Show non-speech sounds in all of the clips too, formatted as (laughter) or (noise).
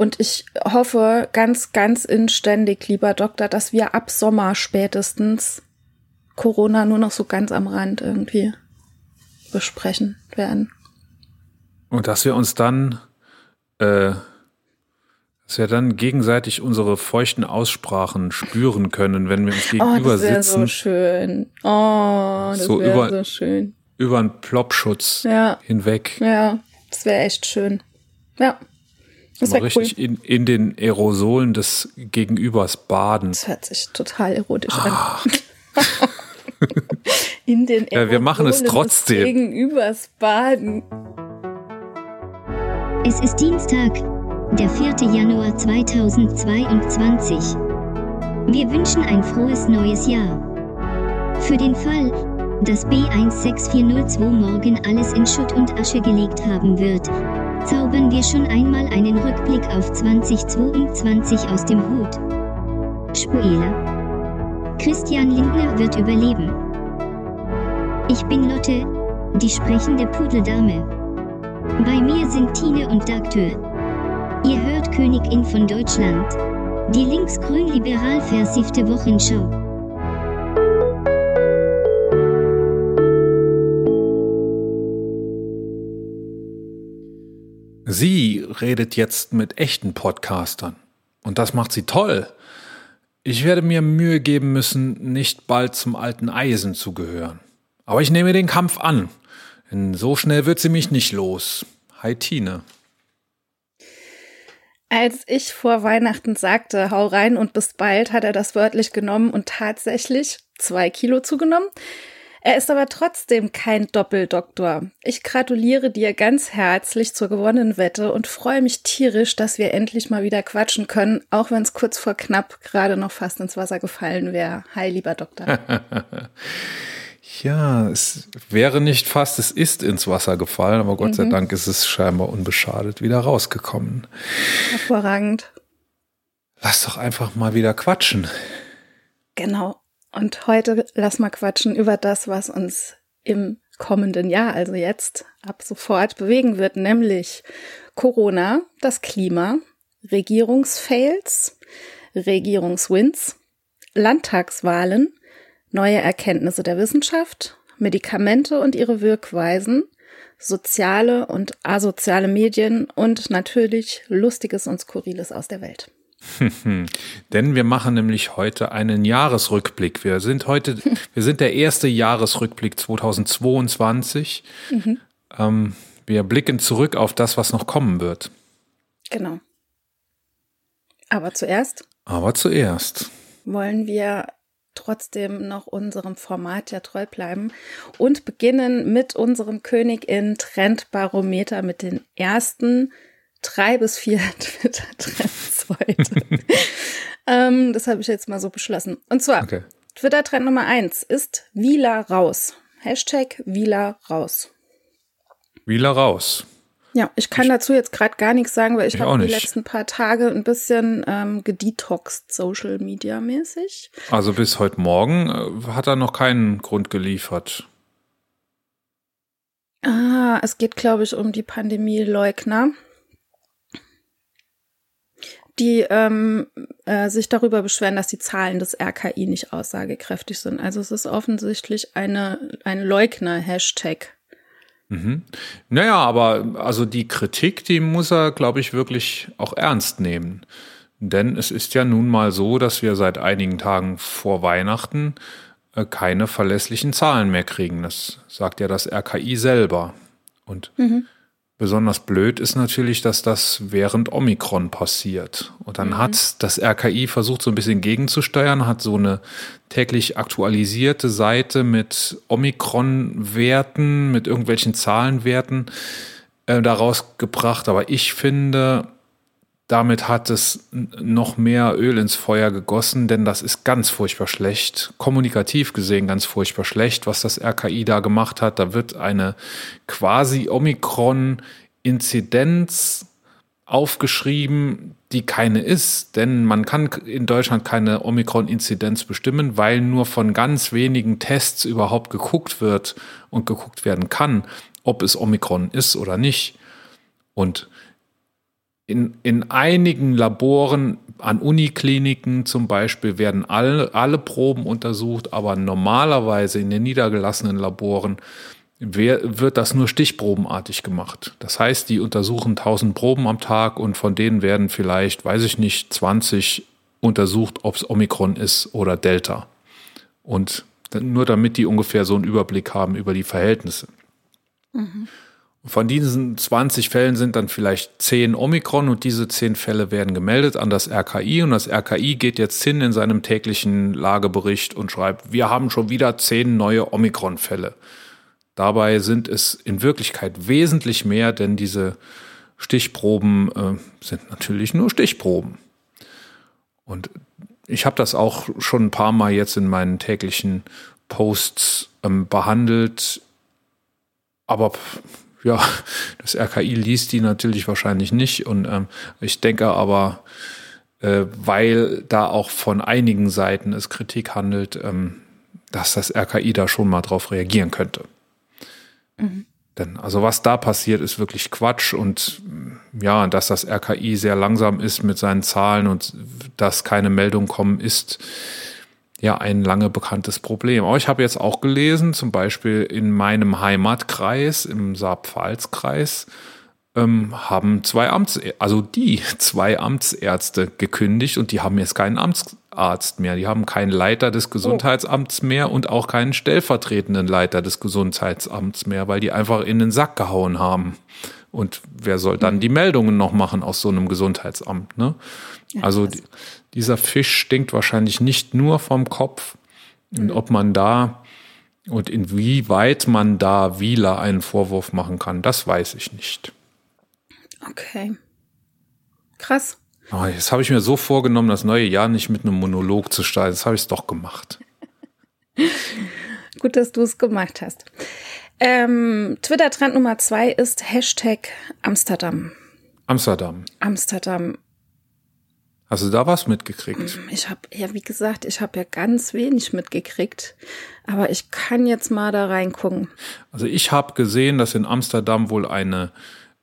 Und ich hoffe ganz, ganz inständig, lieber Doktor, dass wir ab Sommer spätestens Corona nur noch so ganz am Rand irgendwie besprechen werden. Und dass wir uns dann, äh, dass wir dann gegenseitig unsere feuchten Aussprachen spüren können, wenn wir uns gegenüber oh, das sitzen. so schön. Oh, das So wäre über- so schön. Über einen Plopschutz Ja. hinweg. Ja, das wäre echt schön. Ja. Das Mal cool. richtig in, in den Aerosolen des Gegenübers baden. Das hört sich total erotisch an. (laughs) In den Ja, wir machen es Aerosolen des trotzdem. Gegenübers baden. Es ist Dienstag, der 4. Januar 2022. Wir wünschen ein frohes neues Jahr. Für den Fall, dass B16402 morgen alles in Schutt und Asche gelegt haben wird, zaubern wir schon einmal einen Rückblick auf 2022 aus dem Hut. Spoiler. Christian Lindner wird überleben. Ich bin Lotte, die sprechende Pudeldame. Bei mir sind Tine und Dagtür. Ihr hört Königin von Deutschland. Die linksgrün-liberal versiffte Wochenschau. Sie redet jetzt mit echten Podcastern. Und das macht sie toll. Ich werde mir Mühe geben müssen, nicht bald zum alten Eisen zu gehören. Aber ich nehme den Kampf an. Denn so schnell wird sie mich nicht los. Hi Tine. Als ich vor Weihnachten sagte, hau rein und bis bald, hat er das wörtlich genommen und tatsächlich zwei Kilo zugenommen. Er ist aber trotzdem kein Doppeldoktor. Ich gratuliere dir ganz herzlich zur gewonnenen Wette und freue mich tierisch, dass wir endlich mal wieder quatschen können, auch wenn es kurz vor knapp gerade noch fast ins Wasser gefallen wäre. Hi, lieber Doktor. (laughs) Ja, es wäre nicht fast, es ist ins Wasser gefallen, aber Gott sei Dank ist es scheinbar unbeschadet wieder rausgekommen. Hervorragend. Lass doch einfach mal wieder quatschen. Genau. Und heute lass mal quatschen über das, was uns im kommenden Jahr, also jetzt ab sofort bewegen wird, nämlich Corona, das Klima, Regierungsfails, Regierungswins, Landtagswahlen, neue Erkenntnisse der Wissenschaft, Medikamente und ihre Wirkweisen, soziale und asoziale Medien und natürlich Lustiges und Skurriles aus der Welt. (laughs) Denn wir machen nämlich heute einen Jahresrückblick. Wir sind heute, (laughs) wir sind der erste Jahresrückblick 2022. Ähm, wir blicken zurück auf das, was noch kommen wird. Genau. Aber zuerst Aber zuerst. wollen wir trotzdem noch unserem Format ja treu bleiben und beginnen mit unserem Königin Trendbarometer mit den ersten drei bis vier (laughs) Twitter-Trends heute. (laughs) ähm, das habe ich jetzt mal so beschlossen. Und zwar, Okay. Twitter-Trend Nummer eins ist Wieler raus. Hashtag Wieler raus. Wieler raus. Ja, ich kann dazu jetzt gerade gar nichts sagen, weil ich, Ich habe die letzten paar Tage ein bisschen ähm, gedetoxed, Social Media mäßig. Also bis heute Morgen äh, hat er noch keinen Grund geliefert. Ah, es geht, glaube ich, um die Pandemieleugner, die ähm, äh, sich darüber beschweren, dass die Zahlen des RKI nicht aussagekräftig sind. Also es ist offensichtlich eine, ein Leugner-Hashtag. Mhm. Naja, aber also die Kritik, die muss er, glaube ich, wirklich auch ernst nehmen. Denn es ist ja nun mal so, dass wir seit einigen Tagen vor Weihnachten äh, keine verlässlichen Zahlen mehr kriegen. Das sagt ja das RKI selber. Und besonders blöd ist natürlich, dass das während Omikron passiert. Und dann hat das RKI versucht, so ein bisschen gegenzusteuern, hat so eine täglich aktualisierte Seite mit Omikron-Werten, mit irgendwelchen Zahlenwerten äh, daraus gebracht. Aber ich finde, damit hat es noch mehr Öl ins Feuer gegossen, denn das ist ganz furchtbar schlecht, kommunikativ gesehen ganz furchtbar schlecht, was das RKI da gemacht hat. Da wird eine quasi Omikron-Inzidenz aufgeschrieben, die keine ist, denn man kann in Deutschland keine Omikron-Inzidenz bestimmen, weil nur von ganz wenigen Tests überhaupt geguckt wird und geguckt werden kann, ob es Omikron ist oder nicht. Und in, in einigen Laboren, an Unikliniken zum Beispiel, werden alle, alle Proben untersucht, aber normalerweise in den niedergelassenen Laboren wird das nur stichprobenartig gemacht. Das heißt, die untersuchen 1000 Proben am Tag und von denen werden vielleicht, weiß ich nicht, 20 untersucht, ob es Omikron ist oder Delta. Und nur damit die ungefähr so einen Überblick haben über die Verhältnisse. Mhm. Von diesen 20 Fällen sind dann vielleicht 10 Omikron und diese 10 Fälle werden gemeldet an das RKI und das RKI geht jetzt hin in seinem täglichen Lagebericht und schreibt, wir haben schon wieder 10 neue Omikron-Fälle. Dabei sind es in Wirklichkeit wesentlich mehr, denn diese Stichproben äh, sind natürlich nur Stichproben. Und ich habe das auch schon ein paar Mal jetzt in meinen täglichen Posts ähm, behandelt. Aber ja, das RKI liest die natürlich wahrscheinlich nicht. Und ähm, ich denke aber, äh, weil da auch von einigen Seiten es Kritik handelt, ähm, dass das RKI da schon mal drauf reagieren könnte. Mhm. Denn also was da passiert, ist wirklich Quatsch und ja, dass das RKI sehr langsam ist mit seinen Zahlen und dass keine Meldungen kommen, ist ja ein lange bekanntes Problem. Aber ich habe jetzt auch gelesen, zum Beispiel in meinem Heimatkreis, im Saar-Pfalz-Kreis, ähm, haben zwei Amts, also die (laughs) zwei Amtsärzte gekündigt und die haben jetzt keinen Amtsarzt mehr. Die haben keinen Leiter des Gesundheitsamts mehr und auch keinen stellvertretenden Leiter des Gesundheitsamts mehr, weil die einfach in den Sack gehauen haben. Und wer soll dann hm. die Meldungen noch machen aus so einem Gesundheitsamt? Ne? also die, dieser Fisch stinkt wahrscheinlich nicht nur vom Kopf. Und mhm. ob man da und inwieweit man da Wieler einen Vorwurf machen kann, das weiß ich nicht. Okay. Krass. Oh, jetzt habe ich mir so vorgenommen, das neue Jahr nicht mit einem Monolog zu starten. Jetzt habe ich es doch gemacht. Gut, dass du es gemacht hast. Ähm, Twitter-Trend Nummer zwei ist Hashtag Amsterdam. Amsterdam. Amsterdam. Hast du da was mitgekriegt? Ich habe ja, wie gesagt, ich habe ja ganz wenig mitgekriegt, aber ich kann jetzt mal da reingucken. Also ich habe gesehen, dass in Amsterdam wohl eine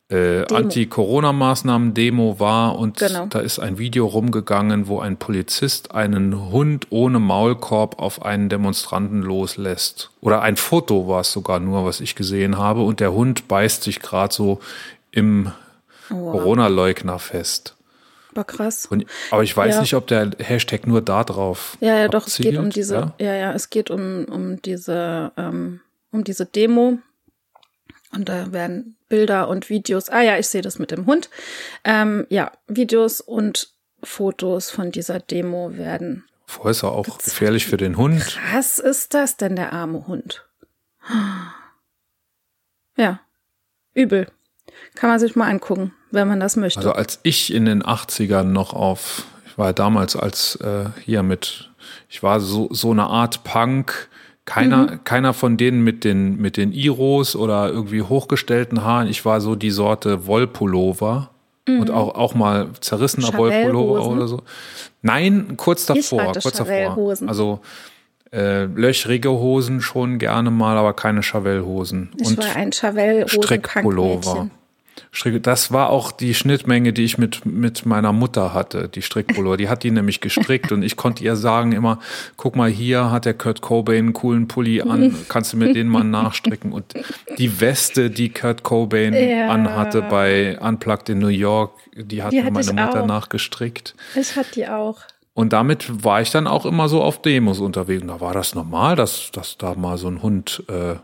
äh, Anti-Corona-Maßnahmen-Demo war und genau. da ist ein Video rumgegangen, wo ein Polizist einen Hund ohne Maulkorb auf einen Demonstranten loslässt. Oder ein Foto war es sogar nur, was ich gesehen habe und der Hund beißt sich gerade so im wow. Corona-Leugner fest. War krass. Und, aber ich weiß ja. nicht, ob der Hashtag nur da drauf. Ja, ja, doch, es geht um diese, ja, ja, ja es geht um, um diese, ähm, um diese Demo. Und da werden Bilder und Videos. Ah ja, ich sehe das mit dem Hund. Ähm, ja, Videos und Fotos von dieser Demo werden. Vorher ist er auch gezeigt. gefährlich für den Hund. Was ist das denn, der arme Hund? Ja, übel. Kann man sich mal angucken wenn man das möchte. Also als ich in den 80ern noch auf, ich war damals als äh, hier mit, ich war so, so eine Art Punk, keiner, mhm. keiner von denen mit den, mit den Iros oder irgendwie hochgestellten Haaren. Ich war so die Sorte Wollpullover. Mhm. Und auch, auch mal zerrissener Wollpullover oder so. Nein, kurz davor, kurz davor. Also äh, löchrige Hosen schon gerne mal, aber keine Chavel-Hosen. Ich und war ein Chavel-Hosen-Strickpullover. Stricke, das war auch die Schnittmenge, die ich mit, mit meiner Mutter hatte, die Strickpullover. Die hat die nämlich gestrickt und ich konnte ihr sagen immer, guck mal, hier hat der Kurt Cobain einen coolen Pulli an, kannst du mir den mal nachstricken? Und die Weste, die Kurt Cobain ja. anhatte bei Unplugged in New York, die hat die mir meine Mutter auch. nachgestrickt. Ich hatte die auch. Und damit war ich dann auch immer so auf Demos unterwegs. Und da war das normal, dass, dass da mal so ein Hund äh,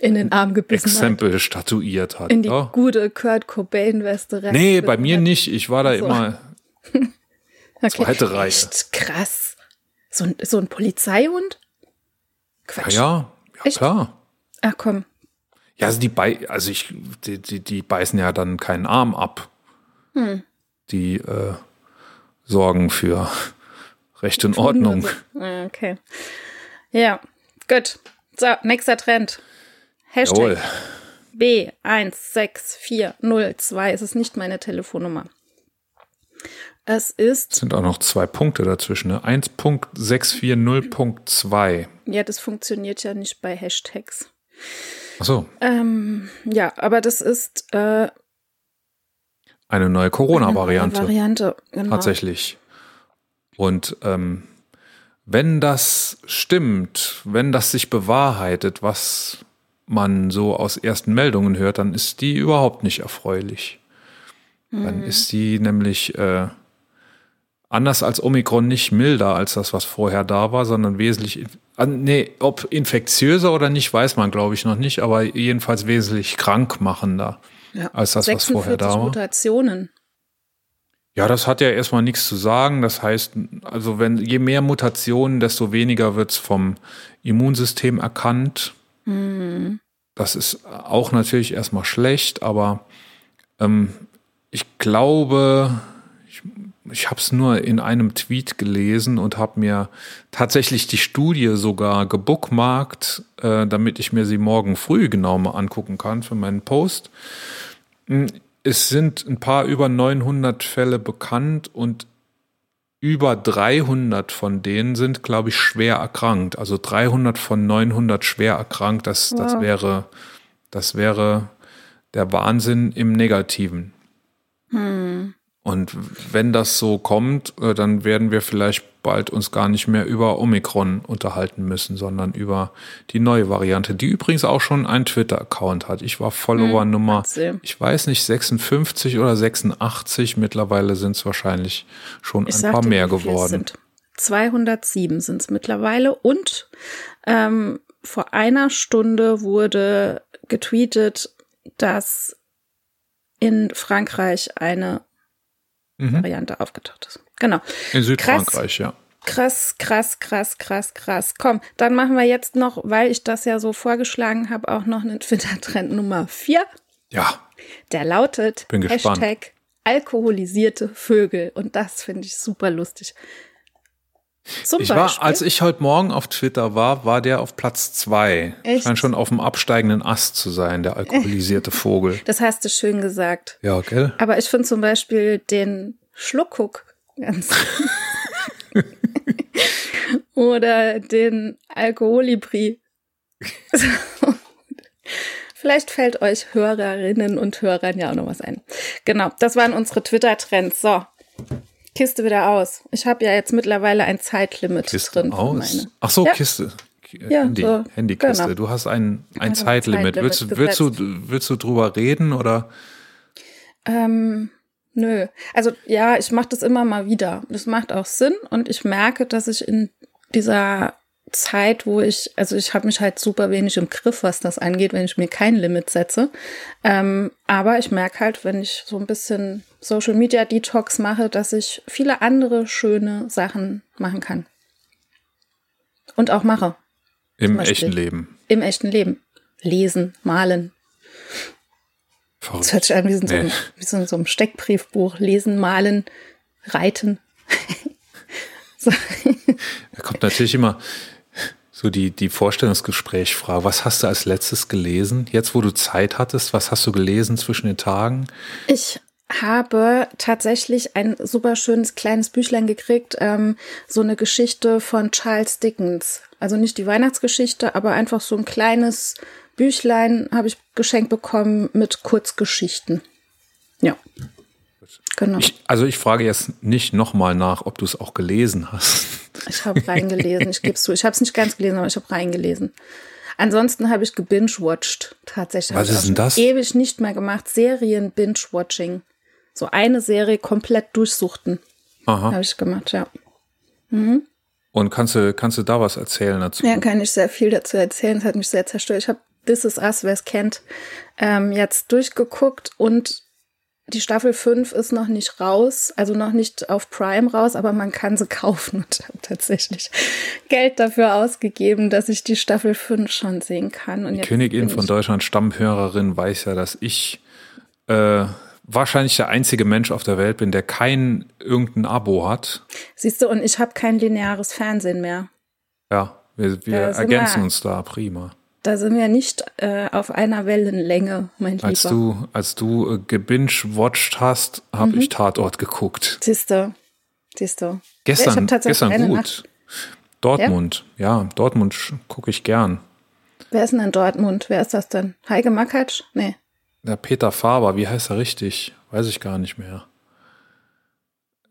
in den Arm gebissen Exempel hat. statuiert hat. In die ja. gute Kurt Cobain-Weste rein. Nee, bei mir hat. nicht. Ich war da so. immer (laughs) okay. zweite Reihe. Echt krass. So ein, so ein Polizeihund? Quatsch. Ja, ja, ja klar. Ach komm. Ja, also die, Bei also ich, die, die, die beißen ja dann keinen Arm ab. Hm. Die äh, sorgen für (laughs) Recht und Ordnung. Okay. Ja, gut. So, nächster Trend. Hashtag B16402. Es ist nicht meine Telefonnummer. Es ist. Es sind auch noch zwei Punkte dazwischen, ne? 1.640.2. Ja, das funktioniert ja nicht bei Hashtags. Ach so. Ähm, ja, aber das ist. Äh, Eine neue Corona-Variante. Variante, genau. Tatsächlich. Und ähm, wenn das stimmt, wenn das sich bewahrheitet, was man so aus ersten Meldungen hört, dann ist die überhaupt nicht erfreulich. Dann ist die nämlich äh, anders als Omikron nicht milder als das, was vorher da war, sondern wesentlich, nee, ob infektiöser oder nicht, weiß man glaube ich noch nicht, aber jedenfalls wesentlich krankmachender Ja. als das, was vorher da war. Mutationen. Ja, das hat ja erstmal nichts zu sagen. Das heißt, also wenn je mehr Mutationen, desto weniger wird's vom Immunsystem erkannt. Das ist auch natürlich erstmal schlecht, aber ähm, ich glaube, ich, ich habe es nur in einem Tweet gelesen und habe mir tatsächlich die Studie sogar gebookmarkt, äh, damit ich mir sie morgen früh genau mal angucken kann für meinen Post. Es sind ein paar über 900 Fälle bekannt und über 300 von denen sind, glaube ich, schwer erkrankt. Also 300 von 900 schwer erkrankt. Das, das Wow. wäre, das wäre der Wahnsinn im Negativen. Und wenn das so kommt, äh, dann werden wir vielleicht bald uns gar nicht mehr über Omikron unterhalten müssen, sondern über die neue Variante, die übrigens auch schon einen Twitter-Account hat. Ich war Follower Nummer, hat sie. ich weiß nicht, 56 oder 86. Mittlerweile sind es wahrscheinlich schon Ich ein paar dir, mehr geworden. Sind. 207 sind es mittlerweile und ähm, vor einer Stunde wurde getweetet, dass in Frankreich eine Mhm. Variante aufgetaucht ist. Genau. In Südfrankreich, ja. Krass, krass, krass, krass, krass. Komm, dann machen wir jetzt noch, weil ich das ja so vorgeschlagen habe, auch noch einen (laughs) Twitter-Trend Nummer 4. Ja, Der lautet Bin gespannt. Hashtag alkoholisierte Vögel. Und das finde ich super lustig. Zum ich Beispiel, war, als ich heute Morgen auf Twitter war, war der auf Platz zwei. Echt? Scheint schon auf dem absteigenden Ast zu sein, der alkoholisierte Vogel. (laughs) das hast du schön gesagt. Ja, gell? Aber ich finde zum Beispiel den Schluckhuck ganz. (laughs) Oder den Alkoholibri. (laughs) Vielleicht fällt euch Hörerinnen und Hörern ja auch noch was ein. Genau, das waren unsere Twitter-Trends. So, Kiste wieder aus. Ich habe ja jetzt mittlerweile ein Zeitlimit Kiste drin. aus. Ach so, Ja. Kiste. K- Ja, Handy, so, Handykiste. genau. Du hast ein, ein Also Zeitlimit. Zeitlimit Willst, willst, du, willst du drüber reden oder? Ähm, nö. Also ja, ich mache das immer mal wieder. Das macht auch Sinn und ich merke, dass ich in dieser Zeit, wo ich, also ich habe mich halt super wenig im Griff, was das angeht, wenn ich mir kein Limit setze. Ähm, aber ich merke halt, wenn ich so ein bisschen Social Media Detox mache, dass ich viele andere schöne Sachen machen kann. Und auch mache. Im echten Leben. Im echten Leben. Lesen, malen. Verrückt. Das hört sich an wie so, Nee. ein, wie so, in so einem Steckbriefbuch. Lesen, malen, reiten. (laughs) so. Da kommt natürlich immer so die, die Vorstellungsgesprächfrage. Was hast du als letztes gelesen? Jetzt, wo du Zeit hattest, was hast du gelesen zwischen den Tagen? Ich habe tatsächlich ein super schönes kleines Büchlein gekriegt, ähm, so eine Geschichte von Charles Dickens. Also nicht die Weihnachtsgeschichte, aber einfach so ein kleines Büchlein habe ich geschenkt bekommen mit Kurzgeschichten. Ja. Genau. Ich, also ich frage jetzt nicht nochmal nach, ob du es auch gelesen hast. Ich habe reingelesen, ich gebe es zu. Ich habe es nicht ganz gelesen, aber ich habe reingelesen. Ansonsten habe ich gebinge-watched. Tatsächlich. Was ist denn das? Ewig nicht mehr gemacht. Serien-Binge-Watching. So eine Serie komplett durchsuchten. Aha. Habe ich gemacht, ja. Und kannst du, kannst du da was erzählen dazu? Ja, kann ich sehr viel dazu erzählen. Es hat mich sehr zerstört. Ich habe This Is Us, wer es kennt, ähm, jetzt durchgeguckt und die Staffel 5 ist noch nicht raus, also noch nicht auf Prime raus, aber man kann sie (laughs) kaufen und habe tatsächlich Geld dafür ausgegeben, dass ich die Staffel 5 schon sehen kann. Und Die Königin von Deutschland, Stammhörerin, weiß ja, dass ich äh, wahrscheinlich der einzige Mensch auf der Welt bin, der kein irgendein Abo hat. Siehst du, und ich habe kein lineares Fernsehen mehr. Ja, wir, wir ergänzen wir- uns da prima. Da sind wir nicht äh, auf einer Wellenlänge, mein Als Lieber. du, als du äh, gebinge-watched hast, Mhm. habe ich Tatort geguckt. Siehst du, siehst du. Gestern, gestern gut. Nacht- Dortmund, ja, Dortmund gucke ich gern. Wer ist denn in Dortmund? Wer ist das denn? Heike Makatsch? Nee. Der Peter Faber, wie heißt er richtig? Weiß ich gar nicht mehr.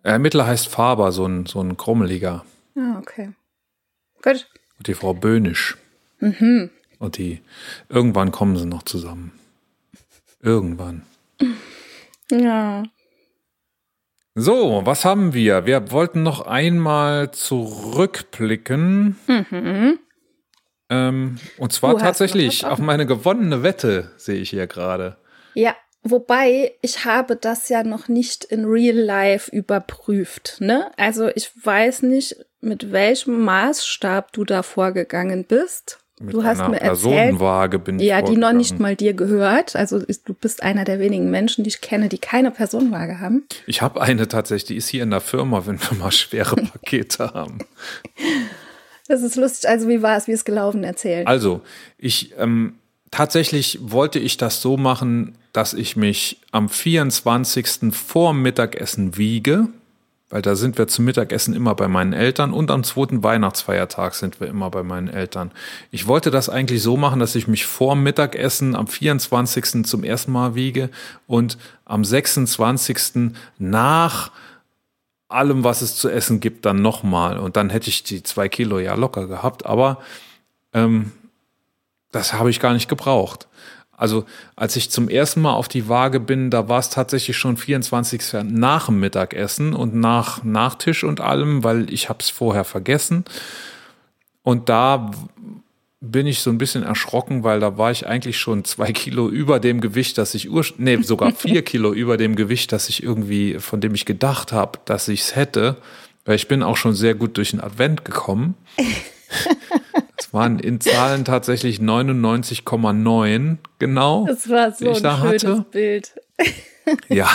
Der Ermittler heißt Faber, so ein, so ein Krummeliger. Ah, okay. Gut. Und die Frau Böhnisch. Mhm. Und die, irgendwann kommen sie noch zusammen. Irgendwann. Ja. So, was haben wir? Wir wollten noch einmal zurückblicken. Mhm. Ähm, und zwar tatsächlich auf meine gewonnene Wette, sehe ich hier gerade. Ja, wobei ich habe das ja noch nicht in Real Life überprüft. Ne? Also ich weiß nicht, mit welchem Maßstab du da vorgegangen bist. Mit du hast mir erzählt, Personenwaage bin ich ja, die noch nicht mal dir gehört. Also ist- du bist einer der wenigen Menschen, die ich kenne, die keine Personenwaage haben. Ich habe eine tatsächlich, die ist hier in der Firma, wenn wir mal schwere (laughs) Pakete haben. Das ist lustig. Also wie war es, wie ist gelaufen? Erzählen. Also, ich ähm, tatsächlich wollte ich das so machen, dass ich mich am 24. vor Mittagessen wiege, weil da sind wir zum Mittagessen immer bei meinen Eltern und am zweiten Weihnachtsfeiertag sind wir immer bei meinen Eltern. Ich wollte das eigentlich so machen, dass ich mich vor Mittagessen am 24. zum ersten Mal wiege und am 26. nach allem, was es zu essen gibt, dann nochmal. Und dann hätte ich die zwei Kilo ja locker gehabt. Aber ähm, das habe ich gar nicht gebraucht. Also als ich zum ersten Mal auf die Waage bin, da war es tatsächlich schon 24. nach dem Mittagessen und nach Nachtisch und allem, weil ich habe es vorher vergessen. Und da bin ich so ein bisschen erschrocken, weil da war ich eigentlich schon zwei (laughs) Kilo über dem Gewicht, das ich ur nee, sogar vier Kilo (laughs) über dem Gewicht, das ich irgendwie, von dem ich gedacht habe, dass ich es hätte. Weil ich bin auch schon sehr gut durch den Advent gekommen. (laughs) Es waren in Zahlen tatsächlich 99,9 genau. das war so ein da schönes hatte. Bild. Ja,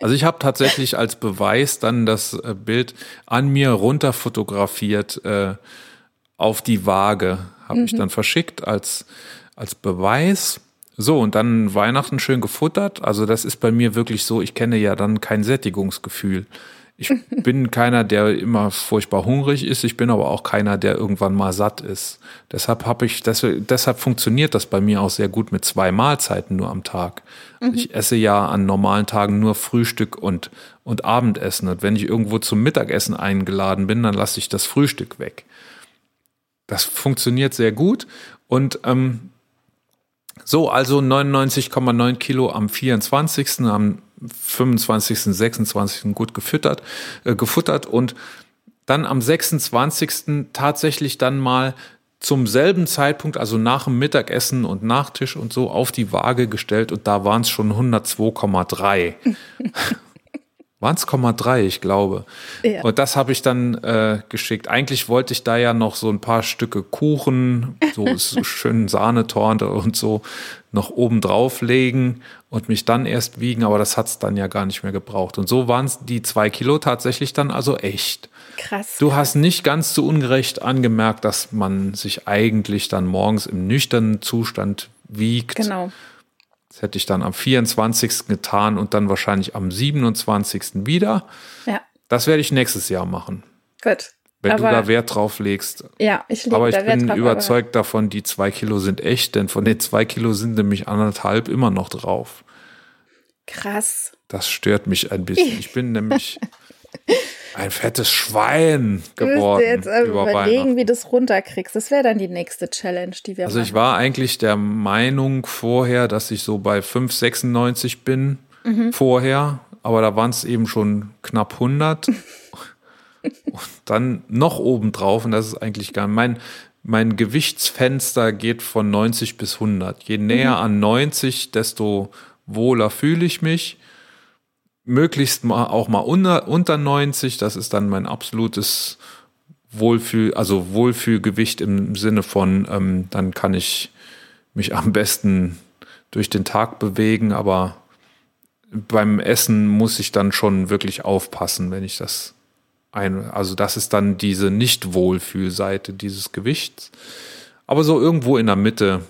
also ich habe tatsächlich als Beweis dann das äh, Bild an mir runter fotografiert äh, auf die Waage, habe ich dann verschickt als als Beweis. So und dann Weihnachten schön gefuttert. Also das ist bei mir wirklich so. Ich kenne ja dann kein Sättigungsgefühl. Ich (laughs) bin keiner, der immer furchtbar hungrig ist. Ich bin aber auch keiner, der irgendwann mal satt ist. Deshalb habe ich, deshalb, deshalb funktioniert das bei mir auch sehr gut mit zwei Mahlzeiten nur am Tag. Ich esse ja an normalen Tagen nur Frühstück und, und Abendessen. Und wenn ich irgendwo zum Mittagessen eingeladen bin, dann lasse ich das Frühstück weg. Das funktioniert sehr gut. Und ähm, so, also 99,9 Kilo am 24., am 25., 26. gut gefüttert, äh, gefuttert und dann am 26. tatsächlich dann mal zum selben Zeitpunkt, also nach dem Mittagessen und Nachtisch und so, auf die Waage gestellt und da waren es schon 102,3. (laughs) Waren es 0,3, ich glaube. Ja. Und das habe ich dann äh, geschickt. Eigentlich wollte ich da ja noch so ein paar Stücke Kuchen, so, (laughs) so schön Sahnetorte und so noch oben drauflegen und mich dann erst wiegen, aber das hat's dann ja gar nicht mehr gebraucht. Und so waren es die zwei Kilo tatsächlich dann also echt. Krass. Du hast nicht ganz zu Ungerecht angemerkt, dass man sich eigentlich dann morgens im nüchternen Zustand wiegt. Genau. Das hätte ich dann am 24. getan und dann wahrscheinlich am 27. wieder. Ja, Das werde ich nächstes Jahr machen, gut. wenn aber, du da Wert drauf legst. Ja, ich lege Aber ich bin drauf, überzeugt davon, die zwei Kilo sind echt, denn von den zwei Kilo sind nämlich anderthalb immer noch drauf. Krass. Das stört mich ein bisschen. Ich bin nämlich (laughs) ein fettes Schwein Du geworden dir jetzt äh, über überlegen, wie du es runterkriegst. Das wäre dann die nächste Challenge, die wir Also ich machen. war eigentlich der Meinung vorher, dass ich so bei 5,96 bin Mhm. vorher, aber da waren es eben schon knapp 100 (laughs) und dann noch obendrauf und das ist eigentlich gar mein mein Gewichtsfenster geht von 90 bis 100. Je näher Mhm. an 90, desto wohler fühle ich mich. Möglichst mal auch mal unter, unter 90, das ist dann mein absolutes Wohlfühl, also Wohlfühlgewicht im Sinne von, ähm, dann kann ich mich am besten durch den Tag bewegen, aber beim Essen muss ich dann schon wirklich aufpassen, wenn ich das ein, also das ist dann diese Nicht-Wohlfühlseite dieses Gewichts. Aber so irgendwo in der Mitte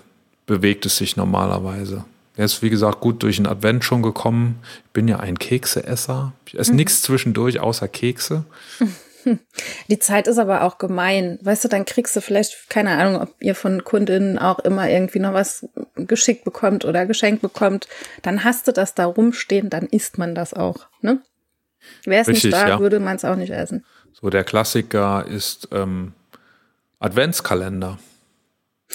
bewegt es sich normalerweise. Er ist, wie gesagt, gut durch den Advent schon gekommen. Ich bin ja ein Kekseesser. Ich esse nichts zwischendurch außer Kekse. (laughs) Die Zeit ist aber auch gemein. Weißt du, dann kriegst du vielleicht, keine Ahnung, ob ihr von Kundinnen auch immer irgendwie noch was geschickt bekommt oder geschenkt bekommt. Dann hast du das da rumstehen, dann isst man das auch. Ne? Wäre es nicht da, ja. würde man es auch nicht essen. So der Klassiker ist ähm, Adventskalender.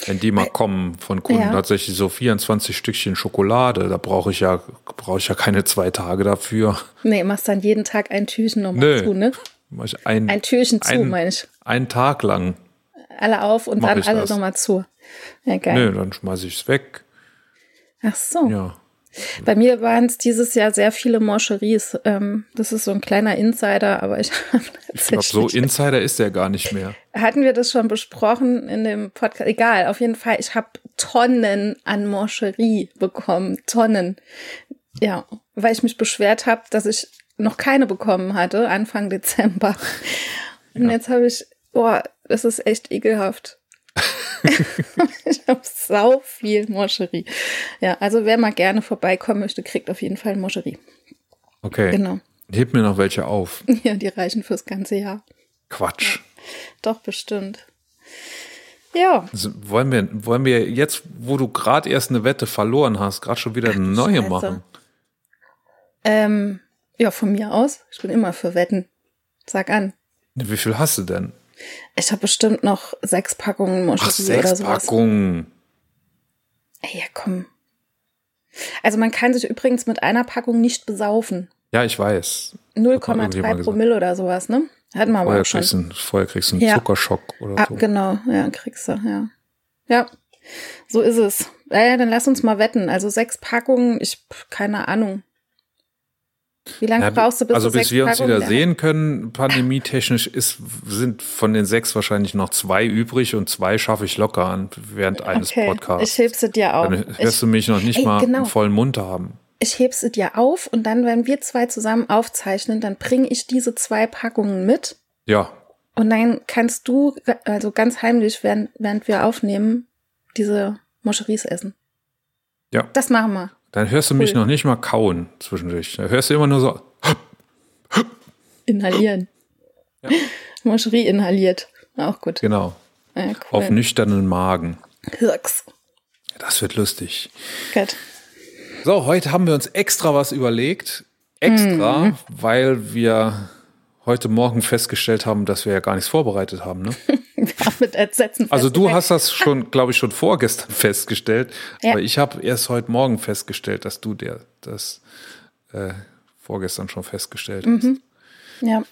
Wenn die mal kommen von Kunden, Ja. tatsächlich so 24 Stückchen Schokolade, da brauche ich ja brauche ich ja keine zwei Tage dafür. Nee, machst dann jeden Tag ein Türchen nochmal Nö. zu, ne? Mach ich ein, Ein Türchen zu, ein- meine ich. einen Tag lang. Alle auf und dann alle nochmal zu. Ja, geil. Nö, dann schmeiße ich es weg. Ach so. Ja. Bei mir waren es dieses Jahr sehr viele Moncheries. Ähm, das ist so ein kleiner Insider, aber ich (laughs) habe Ich glaube, so. Insider ist der gar nicht mehr. Hatten wir das schon besprochen in dem Podcast? Egal, auf jeden Fall. Ich habe Tonnen an Moncherie bekommen. Tonnen. Ja, weil ich mich beschwert habe, dass ich noch keine bekommen hatte, Anfang Dezember. Und jetzt habe ich, boah, das ist echt ekelhaft. Ich habe sau viel Moncherie. Ja, also wer mal gerne vorbeikommen möchte, kriegt auf jeden Fall Moncherie. Okay. Genau. Heb mir noch welche auf. (laughs) Ja, die reichen fürs ganze Jahr. Quatsch. Doch, bestimmt. Ja, Also wollen, wir, wollen wir jetzt, wo du gerade erst eine Wette verloren hast, gerade schon wieder eine neue Scheiße. machen? ähm, ja, von mir aus. Ich bin immer für Wetten. Sag an. Wie viel hast du denn? Ich habe bestimmt noch sechs Packungen Moncherie oder sechs sowas. Packungen. Ey, ja, komm. Also man kann sich übrigens mit einer Packung nicht besaufen. Ja, ich weiß. Hat mal irgendjemand 0,3 gesagt. Promille oder sowas, ne? Hatten wir aber Vorher schon. kriegst, einen- vorher kriegst du einen Ja. Zuckerschock oder Ah, so. genau, ja, kriegst du, ja. Ja, so ist es. Ja, dann lass uns mal wetten. Also sechs Packungen, ich, keine Ahnung. Wie lange Ja, brauchst du, bis also bis wir uns wieder sehen können, pandemietechnisch ist, sind von den sechs wahrscheinlich noch zwei übrig und zwei schaffe ich locker an während eines Okay, Podcasts. ich heb's dir auf. Dann hörst Ich, du mich noch nicht Ey, mal genau. einen vollen Mund haben. ich heb's dir auf und dann, wenn wir zwei zusammen aufzeichnen, dann bringe ich diese zwei Packungen mit Ja, und dann kannst du, also ganz heimlich, während, während wir aufnehmen, diese Moscheries essen. ja. Das machen wir. Dann hörst du mich Cool. noch nicht mal kauen zwischendurch. Da hörst du immer nur so, Inhalieren. (laughs) Moscherie inhaliert. Auch gut. genau, Ja, cool. auf nüchternen Magen. Hirks. Das wird lustig. Gut. So, heute haben wir uns extra was überlegt. Extra, Mhm. weil wir heute Morgen festgestellt haben, dass wir ja gar nichts vorbereitet haben. Ne? (laughs) Haben mit Entsetzen Also du hast das schon, glaube ich, schon vorgestern (laughs) festgestellt. Ja. Aber ich habe erst heute Morgen festgestellt, dass du der das äh, vorgestern schon festgestellt hast. Mhm. Ja, Und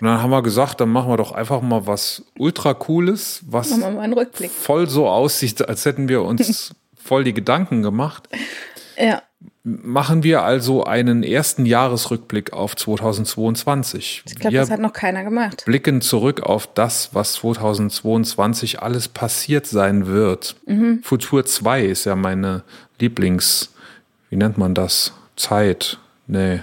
dann haben wir gesagt, dann machen wir doch einfach mal was ultra cooles, was machen wir mal einen Rückblick. voll so aussieht, als hätten wir uns (laughs) voll die Gedanken gemacht. Ja, Machen wir also einen ersten Jahresrückblick auf 2022. ich glaube, das hat noch keiner gemacht. blicken zurück auf das, was 2022 alles passiert sein wird. Mhm. Futur 2 ist ja meine Lieblings, wie nennt man das? Zeit. Nee.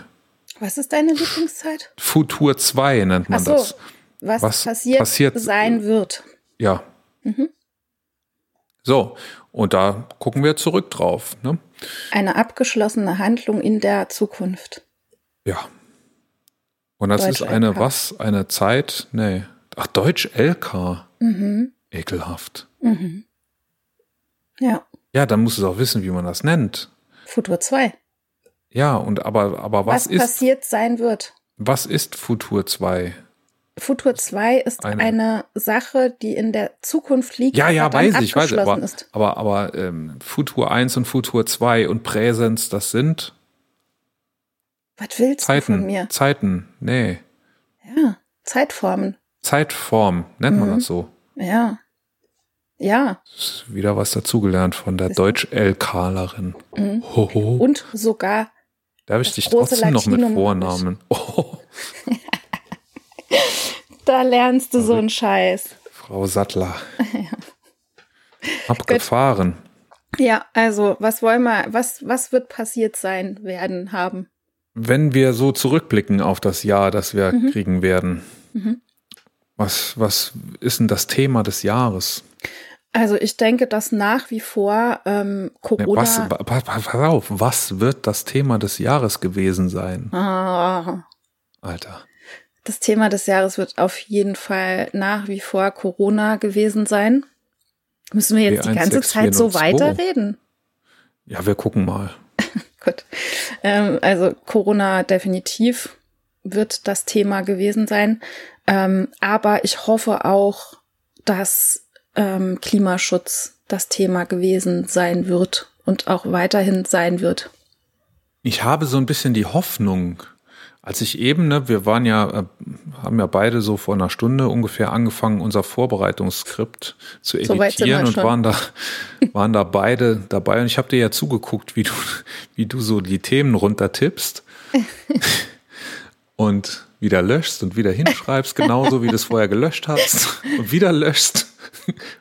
Was ist deine Lieblingszeit? Futur 2 nennt man so, das. was, Was passiert, passiert- sein wird. Ja. Mhm. So, und da gucken wir zurück drauf. Ne? Eine abgeschlossene Handlung in der Zukunft. Ja. Und das Deutsch ist eine LK. was? Eine Zeit? Nee. Ach, Deutsch LK. Mhm. Ekelhaft. Ja, Ja, dann musst du auch wissen, wie man das nennt. Futur 2. Ja, und aber, aber was, Was, ist, passiert sein wird. was ist Futur 2? Futur 2 ist Eine- eine, Sache, die in der Zukunft liegt. Ja, ja, weiß ich, weiß ich. Aber, ist. aber, aber ähm, Futur 1 und Futur 2 und Präsens, das sind Was willst du von Zeiten. mir? Zeiten. Nee. Ja, Zeitformen. Zeitform, nennt man Mhm. das so. Ja. Ja. Ist wieder was dazugelernt von der Deutsch-LKlerin. Mhm. Und sogar, Darf ich dich trotzdem noch mit Vornamen? Oh, (laughs) (laughs) (laughs) da lernst du so einen Scheiß. Frau Sattler. (laughs) Abgefahren. Ja, also, was wollen wir, was, was wird passiert sein, werden, haben? Wenn wir so zurückblicken auf das Jahr, das wir Mhm. kriegen werden, was, was ist denn das Thema des Jahres? Also, ich denke, dass nach wie vor ähm, Corona. Was, pa- pa- pass auf, was wird das Thema des Jahres gewesen sein, ah, Alter? Das Thema des Jahres wird auf jeden Fall nach wie vor Corona gewesen sein. Müssen wir jetzt die ganze Zeit so weiterreden? Ja, wir gucken mal. (laughs) Gut. Ähm, also Corona definitiv wird das Thema gewesen sein. Ähm, aber ich hoffe auch, dass ähm, Klimaschutz das Thema gewesen sein wird und auch weiterhin sein wird. Ich habe so ein bisschen die Hoffnung, als ich eben, ne, wir waren ja, äh, haben ja beide so vor einer Stunde ungefähr angefangen, unser Vorbereitungsskript zu editieren so und waren da, waren da beide dabei. Und ich habe dir ja zugeguckt, wie du, wie du so die Themen runtertippst (laughs) und wieder löschst und wieder hinschreibst, genauso wie du es vorher gelöscht hast und wieder löschst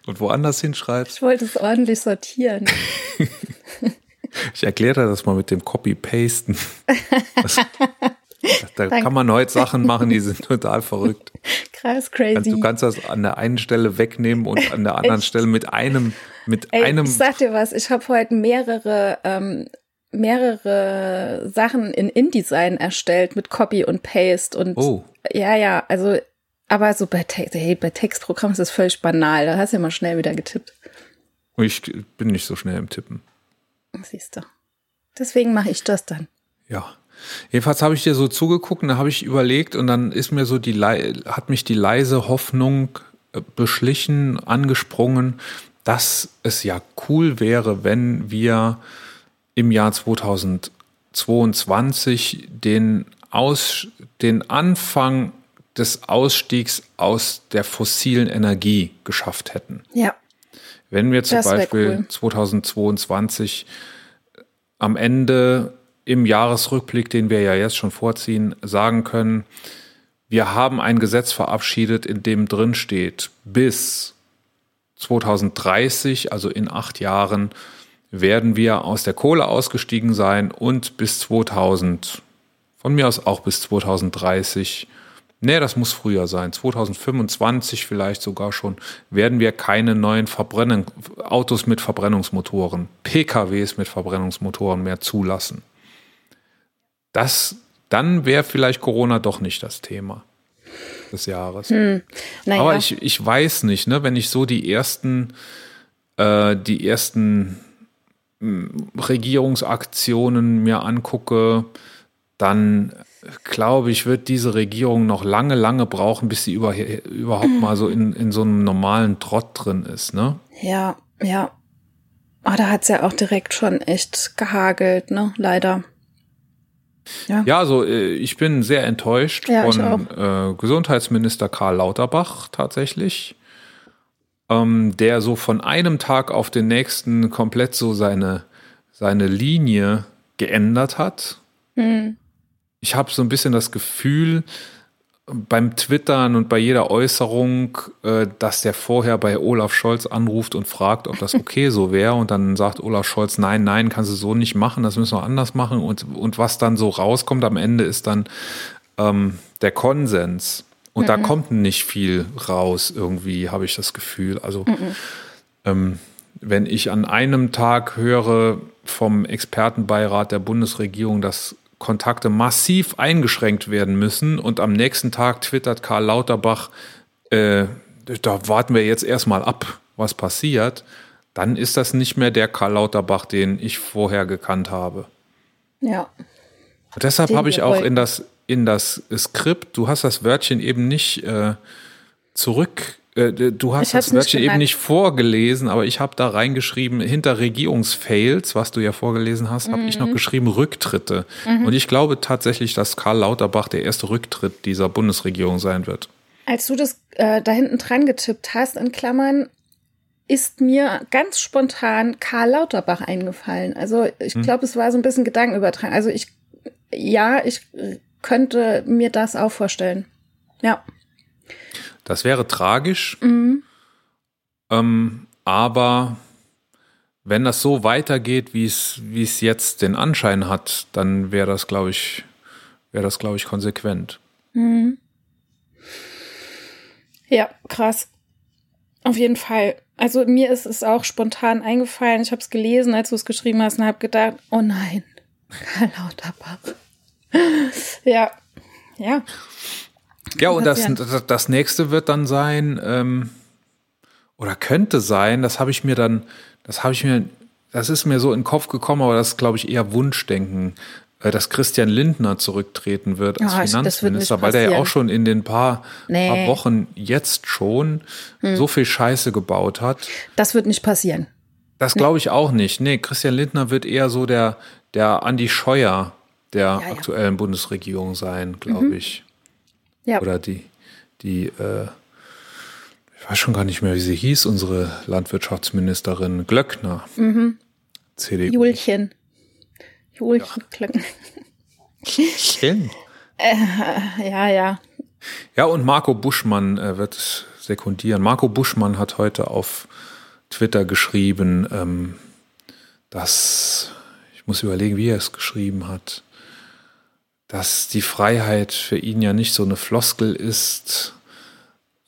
und woanders hinschreibst. Ich wollte es ordentlich sortieren. (laughs) Ich erkläre das mal mit dem Copy-Pasten. (laughs) Da Danke. kann man heute Sachen machen, die sind total verrückt. Krass, crazy. Du kannst das an der einen Stelle wegnehmen und an der anderen? Stelle mit einem, mit Ey, einem. Ich sag dir was, ich habe heute mehrere, ähm, mehrere Sachen in InDesign erstellt mit Copy und Paste und oh. ja, ja, also, aber so bei, Te hey, bei Textprogrammen ist das völlig banal. Da hast du ja mal schnell wieder getippt. Ich bin nicht so schnell im Tippen. Siehst du. Deswegen mache ich das dann. Ja. Jedenfalls habe ich dir so zugeguckt und da habe ich überlegt und dann ist mir so die hat mich die leise Hoffnung äh, beschlichen, angesprungen, dass es ja cool wäre, wenn wir im Jahr 2022 den Aus, den Anfang des Ausstiegs aus der fossilen Energie geschafft hätten. Ja. Wenn wir zum Beispiel cool. 2022 am Ende im Jahresrückblick, den wir ja jetzt schon vorziehen, sagen können, wir haben ein Gesetz verabschiedet, in dem drin steht, bis 2030, also in acht Jahren, werden wir aus der Kohle ausgestiegen sein und bis 2000, von mir aus auch bis 2030, nee, das muss früher sein, 2025 vielleicht sogar schon, werden wir keine neuen Verbrennung, Autos mit Verbrennungsmotoren, PKWs mit Verbrennungsmotoren mehr zulassen das, dann wäre vielleicht Corona doch nicht das Thema des Jahres. Hm, naja. Aber ich, ich weiß nicht, ne, wenn ich so die ersten, äh, die ersten äh, Regierungsaktionen mir angucke, dann glaube ich, wird diese Regierung noch lange, lange brauchen, bis sie über, überhaupt hm. mal so in, in so einem normalen Trott drin ist, ne? Ja, ja. Aber da hat es ja auch direkt schon echt gehagelt, ne? Leider. Ja, ja also äh, ich bin sehr enttäuscht ja, von äh, Gesundheitsminister Karl Lauterbach tatsächlich, ähm, der so von einem Tag auf den nächsten komplett so seine, seine Linie geändert hat. Hm. Ich habe so ein bisschen das Gefühl, beim Twittern und bei jeder Äußerung, äh, dass der vorher bei Olaf Scholz anruft und fragt, ob das (laughs) okay so wäre. Und dann sagt Olaf Scholz, nein, nein, kannst du so nicht machen, das müssen wir anders machen. Und, und was dann so rauskommt am Ende ist dann ähm, der Konsens. Und mhm. da kommt nicht viel raus, irgendwie, habe ich das Gefühl. Also, mhm. ähm, wenn ich an einem Tag höre vom Expertenbeirat der Bundesregierung, dass Kontakte massiv eingeschränkt werden müssen. Und am nächsten Tag twittert Karl Lauterbach, äh, da warten wir jetzt erstmal ab, was passiert. Dann ist das nicht mehr der Karl Lauterbach, den ich vorher gekannt habe. Ja. Und deshalb habe ich auch in das, in das Skript, du hast das Wörtchen eben nicht äh, zurück du hast das Wörtchen eben nicht vorgelesen, aber ich habe da reingeschrieben, hinter Regierungsfails, was du ja vorgelesen hast, mhm. habe ich noch mhm. geschrieben Rücktritte. Mhm. Und ich glaube tatsächlich, dass Karl Lauterbach der erste Rücktritt dieser Bundesregierung sein wird. Als du das äh, da hinten dran getippt hast, in Klammern, ist mir ganz spontan Karl Lauterbach eingefallen. Also ich glaube, es war so ein bisschen Gedankenübertragen. Also ich, ja, ich könnte mir das auch vorstellen. Ja. Das wäre tragisch. Mhm. Ähm, aber wenn das so weitergeht, wie es, jetzt den Anschein hat, dann wäre das, glaube ich, wäre das, glaube ich, konsequent. Mhm. Ja, krass. Auf jeden Fall. Also mir ist es auch spontan eingefallen. Ich habe es gelesen, als du es geschrieben hast und habe gedacht, oh nein, (laughs) Karl Lauterbach. (laughs) ja, ja. Ja, und das, das, das nächste wird dann sein, ähm, oder könnte sein, das habe ich mir dann, das habe ich mir, das ist mir so in den Kopf gekommen, aber das ist, glaube ich, eher Wunschdenken, äh, dass Christian Lindner zurücktreten wird als Ja, Finanzminister, weil der ja auch schon in den paar, Nee. Hm. paar Wochen jetzt schon so viel Scheiße gebaut hat. Das wird nicht passieren. Das glaube ich auch nicht. Nee, Christian Lindner wird eher so der, der Andi Scheuer der Ja, Mhm. ja. aktuellen Bundesregierung sein, glaube ich. Ja. Oder die, die, äh, ich weiß schon gar nicht mehr, wie sie hieß, unsere Landwirtschaftsministerin Glöckner. CDU. Mhm. Julchen. Julchen. Chen. (laughs) Ja, ja. Ja, und Marco Buschmann äh, wird sekundieren. Marco Buschmann hat heute auf Twitter geschrieben, ähm, dass, ich muss überlegen, wie er es geschrieben hat, dass die Freiheit für ihn ja nicht so eine Floskel ist,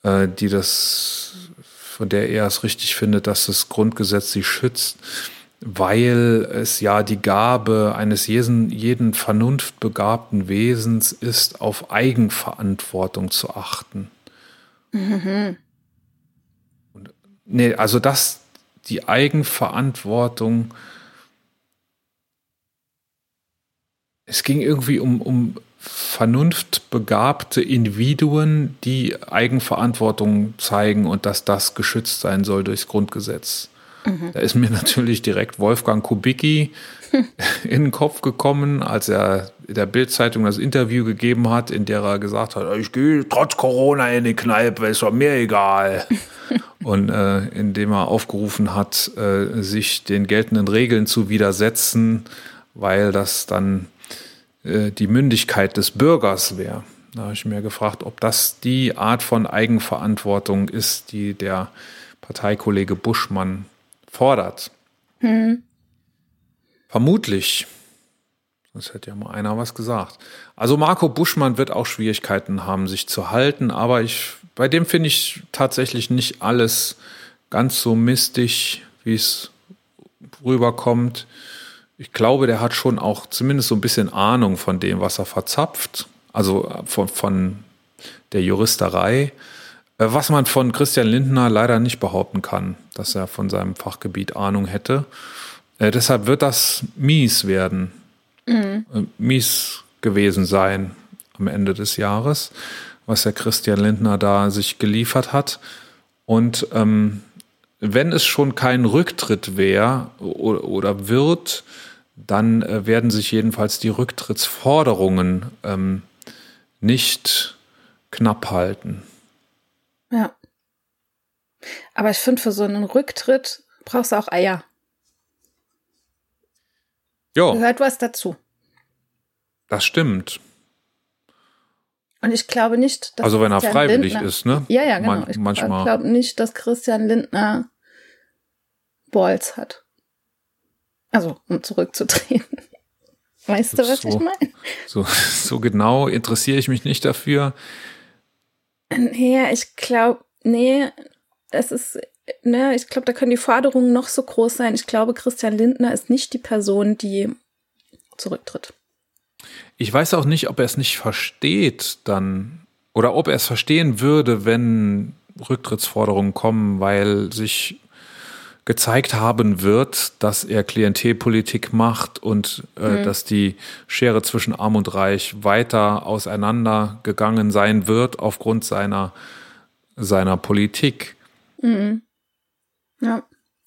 äh, die das, von der er es richtig findet, dass das Grundgesetz sie schützt, weil es ja die Gabe eines jeden, jeden vernunftbegabten Wesens ist, auf Eigenverantwortung zu achten. Und, nee, also dass die Eigenverantwortung es ging irgendwie um, um vernunftbegabte Individuen, die Eigenverantwortung zeigen und dass das geschützt sein soll durchs Grundgesetz. Da ist mir (laughs) natürlich direkt Wolfgang Kubicki (laughs) in den Kopf gekommen, als er in der Bildzeitung das Interview gegeben hat, in der er gesagt hat, ich gehe trotz Corona in die Kneipe, ist doch mir egal. (laughs) Und äh, indem er aufgerufen hat, äh, sich den geltenden Regeln zu widersetzen, weil das dann äh, die Mündigkeit des Bürgers wäre. Da habe ich mir gefragt, ob das die Art von Eigenverantwortung ist, die der Parteikollege Buschmann fordert. Vermutlich. Sonst hätte ja mal einer was gesagt. Also Marco Buschmann wird auch Schwierigkeiten haben, sich zu halten, aber ich, bei dem finde ich tatsächlich nicht alles ganz so mistig, wie es rüberkommt. Ich glaube, der hat schon auch zumindest so ein bisschen Ahnung von dem, was er verzapft. Also von, von der Juristerei. Äh, Was man von Christian Lindner leider nicht behaupten kann, dass er von seinem Fachgebiet Ahnung hätte. Äh, deshalb wird das mies werden. Äh, mies gewesen sein am Ende des Jahres, was der Christian Lindner da sich geliefert hat. Und ähm, wenn es schon kein Rücktritt wäre oder, wird, dann äh, werden sich jedenfalls die Rücktrittsforderungen ähm, nicht knapp halten. Ja. Aber ich finde, für so einen Rücktritt brauchst du auch Eier. Ja, Gehört was dazu. das stimmt. Und ich glaube nicht, dass Also wenn er Christian freiwillig Lindner, ist, ne? Ja, ja, genau. Man- ich manchmal. glaube nicht, dass Christian Lindner Balls hat. Also, um zurückzutreten. (laughs) Weißt du, was So. ich meine? So, (laughs) so genau interessiere ich mich nicht dafür. Nee, ich glaube, nee, es ist, ne, ich glaube, da können die Forderungen noch so groß sein. Ich glaube, Christian Lindner ist nicht die Person, die zurücktritt. Ich weiß auch nicht, ob er es nicht versteht dann oder ob er es verstehen würde, wenn Rücktrittsforderungen kommen, weil sich gezeigt haben wird, dass er Klientelpolitik macht und äh, dass die Schere zwischen Arm und Reich weiter auseinandergegangen sein wird aufgrund seiner, seiner Politik. Ja.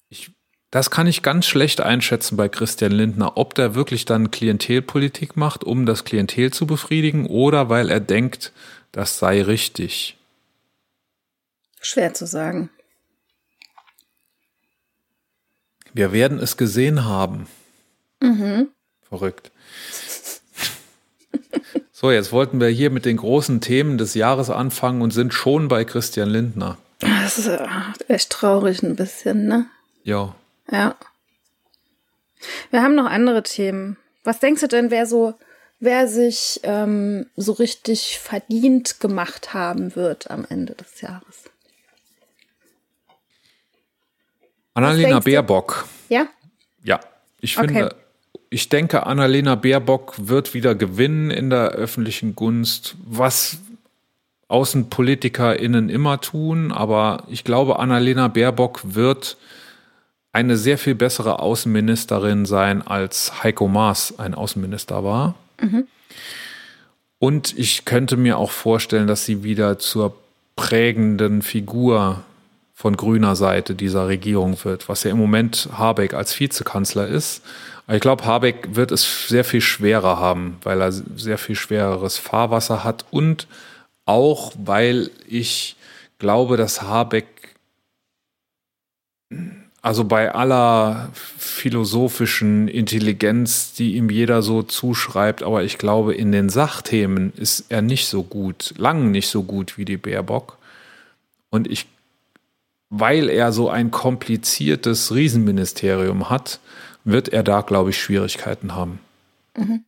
Ich, das kann ich ganz schlecht einschätzen bei Christian Lindner, ob der wirklich dann Klientelpolitik macht, um das Klientel zu befriedigen, oder weil er denkt, das sei richtig. Schwer zu sagen. Wir werden es gesehen haben. Verrückt. So, jetzt wollten wir hier mit den großen Themen des Jahres anfangen und sind schon bei Christian Lindner. Das ist äh, echt traurig ein bisschen, ne? Ja. Ja. Wir haben noch andere Themen. Was denkst du denn, wer so, wer sich ähm, so richtig verdient gemacht haben wird am Ende des Jahres? Annalena du? Baerbock. Ja? Ja, ich Okay. finde, ich denke, Annalena Baerbock wird wieder gewinnen in der öffentlichen Gunst, was AußenpolitikerInnen immer tun, aber ich glaube, Annalena Baerbock wird eine sehr viel bessere Außenministerin sein, als Heiko Maas ein Außenminister war. Mhm. Und ich könnte mir auch vorstellen, dass sie wieder zur prägenden Figur von grüner Seite dieser Regierung wird, was ja im Moment Habeck als Vizekanzler ist. Ich glaube, Habeck wird es sehr viel schwerer haben, weil er sehr viel schwereres Fahrwasser hat und auch weil ich glaube, dass Habeck also bei aller philosophischen Intelligenz, die ihm jeder so zuschreibt, aber ich glaube, in den Sachthemen ist er nicht so gut, lang nicht so gut wie die Baerbock. Und ich weil er so ein kompliziertes Riesenministerium hat, wird er da, glaube ich, Schwierigkeiten haben. Mhm.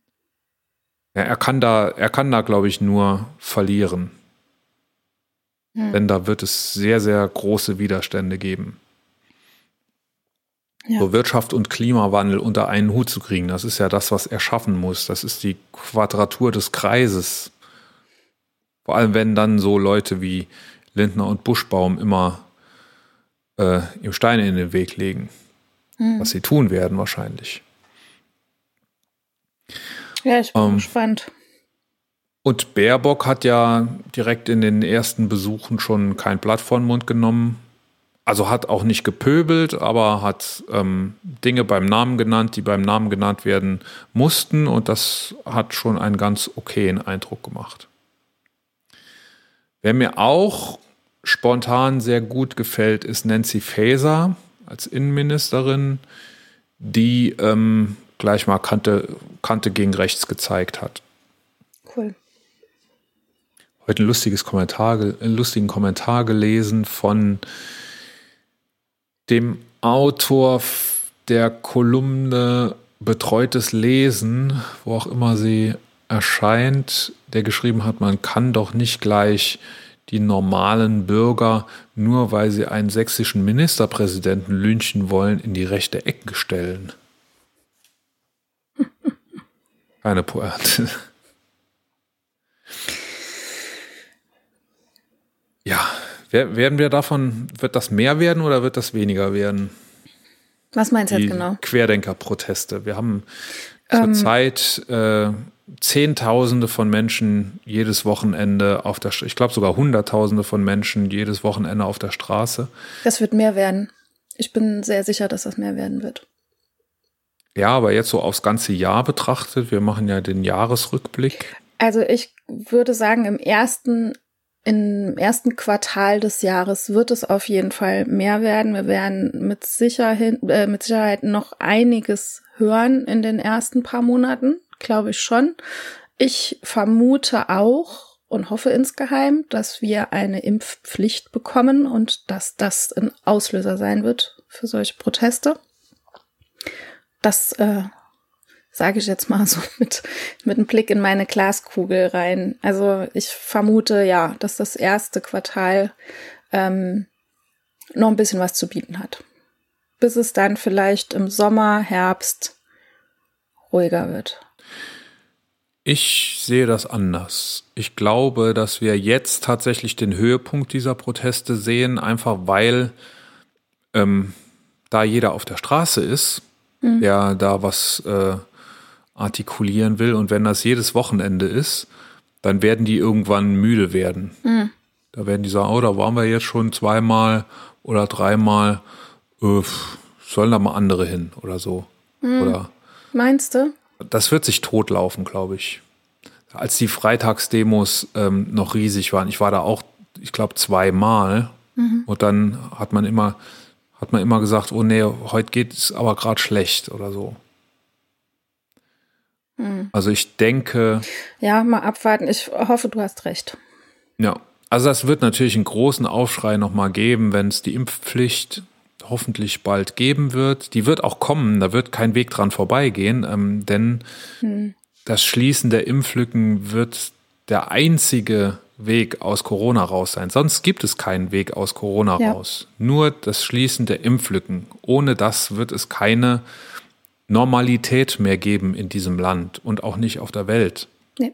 Ja, er kann da, er kann da, glaube ich, nur verlieren. Mhm. Denn da wird es sehr, sehr große Widerstände geben. Ja. So Wirtschaft und Klimawandel unter einen Hut zu kriegen, das ist ja das, was er schaffen muss. Das ist die Quadratur des Kreises. Vor allem, wenn dann so Leute wie Lindner und Buschbaum immer äh, ihm Steine in den Weg legen. Hm. Was sie tun werden wahrscheinlich. Ja, ich bin ähm, gespannt. Und Baerbock hat ja direkt in den ersten Besuchen schon kein Blatt vor den Mund genommen. Also hat auch nicht gepöbelt, aber hat ähm, Dinge beim Namen genannt, die beim Namen genannt werden mussten. Und das hat schon einen ganz okayen Eindruck gemacht. Wer mir auch spontan sehr gut gefällt, ist Nancy Faeser als Innenministerin, die ähm, gleich mal Kante, Kante gegen rechts gezeigt hat. Cool. Heute ein lustiges Kommentar, einen lustigen Kommentar gelesen von dem Autor der Kolumne Betreutes Lesen, wo auch immer sie erscheint, der geschrieben hat, man kann doch nicht gleich die normalen Bürger, nur weil sie einen sächsischen Ministerpräsidenten lynchen wollen, in die rechte Ecke stellen. (laughs) Keine Pointe. Ja, werden wir davon, wird das mehr werden oder wird das weniger werden? Was meinst du jetzt genau? Querdenker-Proteste. Wir haben zurzeit äh, Zehntausende von Menschen jedes Wochenende auf der, ich glaube sogar Hunderttausende von Menschen jedes Wochenende auf der Straße. Das wird mehr werden. Ich bin sehr sicher, dass das mehr werden wird. Ja, aber jetzt so aufs ganze Jahr betrachtet, wir machen ja den Jahresrückblick. Also ich würde sagen, im ersten, im ersten Quartal des Jahres wird es auf jeden Fall mehr werden. Wir werden mit Sicherheit, äh, mit Sicherheit noch einiges hören in den ersten paar Monaten glaube ich schon. Ich vermute auch und hoffe insgeheim, dass wir eine Impfpflicht bekommen und dass das ein Auslöser sein wird für solche Proteste. Das äh, sage ich jetzt mal (laughs) so mit, mit einem Blick in meine Glaskugel rein. Also ich vermute ja, dass das erste Quartal ähm, noch ein bisschen was zu bieten hat. Bis es dann vielleicht im Sommer, Herbst ruhiger wird. Ich sehe das anders. Ich glaube, dass wir jetzt tatsächlich den Höhepunkt dieser Proteste sehen, einfach weil ähm, da jeder auf der Straße ist, mhm. der da was äh, artikulieren will. Und wenn das jedes Wochenende ist, dann werden die irgendwann müde werden. Mhm. Da werden die sagen, oh, da waren wir jetzt schon zweimal oder dreimal, äh, sollen da mal andere hin oder so. Mhm. Oder Meinst du? das wird sich totlaufen, glaube ich. Als die Freitagsdemos ähm, noch riesig waren, ich war da auch, ich glaube, zweimal. Mhm. Und dann hat man immer, hat man immer gesagt, oh nee, heute geht es aber gerade schlecht oder so. Mhm. Also ich denke. Ja, mal abwarten. Ich hoffe, du hast recht. Ja, also das wird natürlich einen großen Aufschrei nochmal geben, wenn es die Impfpflicht hoffentlich bald geben wird. Die wird auch kommen, da wird kein Weg dran vorbeigehen, ähm, denn hm. das Schließen der Impflücken wird der einzige Weg aus Corona raus sein. Sonst gibt es keinen Weg aus Corona ja. raus. Nur das Schließen der Impflücken. Ohne das wird es keine Normalität mehr geben in diesem Land und auch nicht auf der Welt. Nee.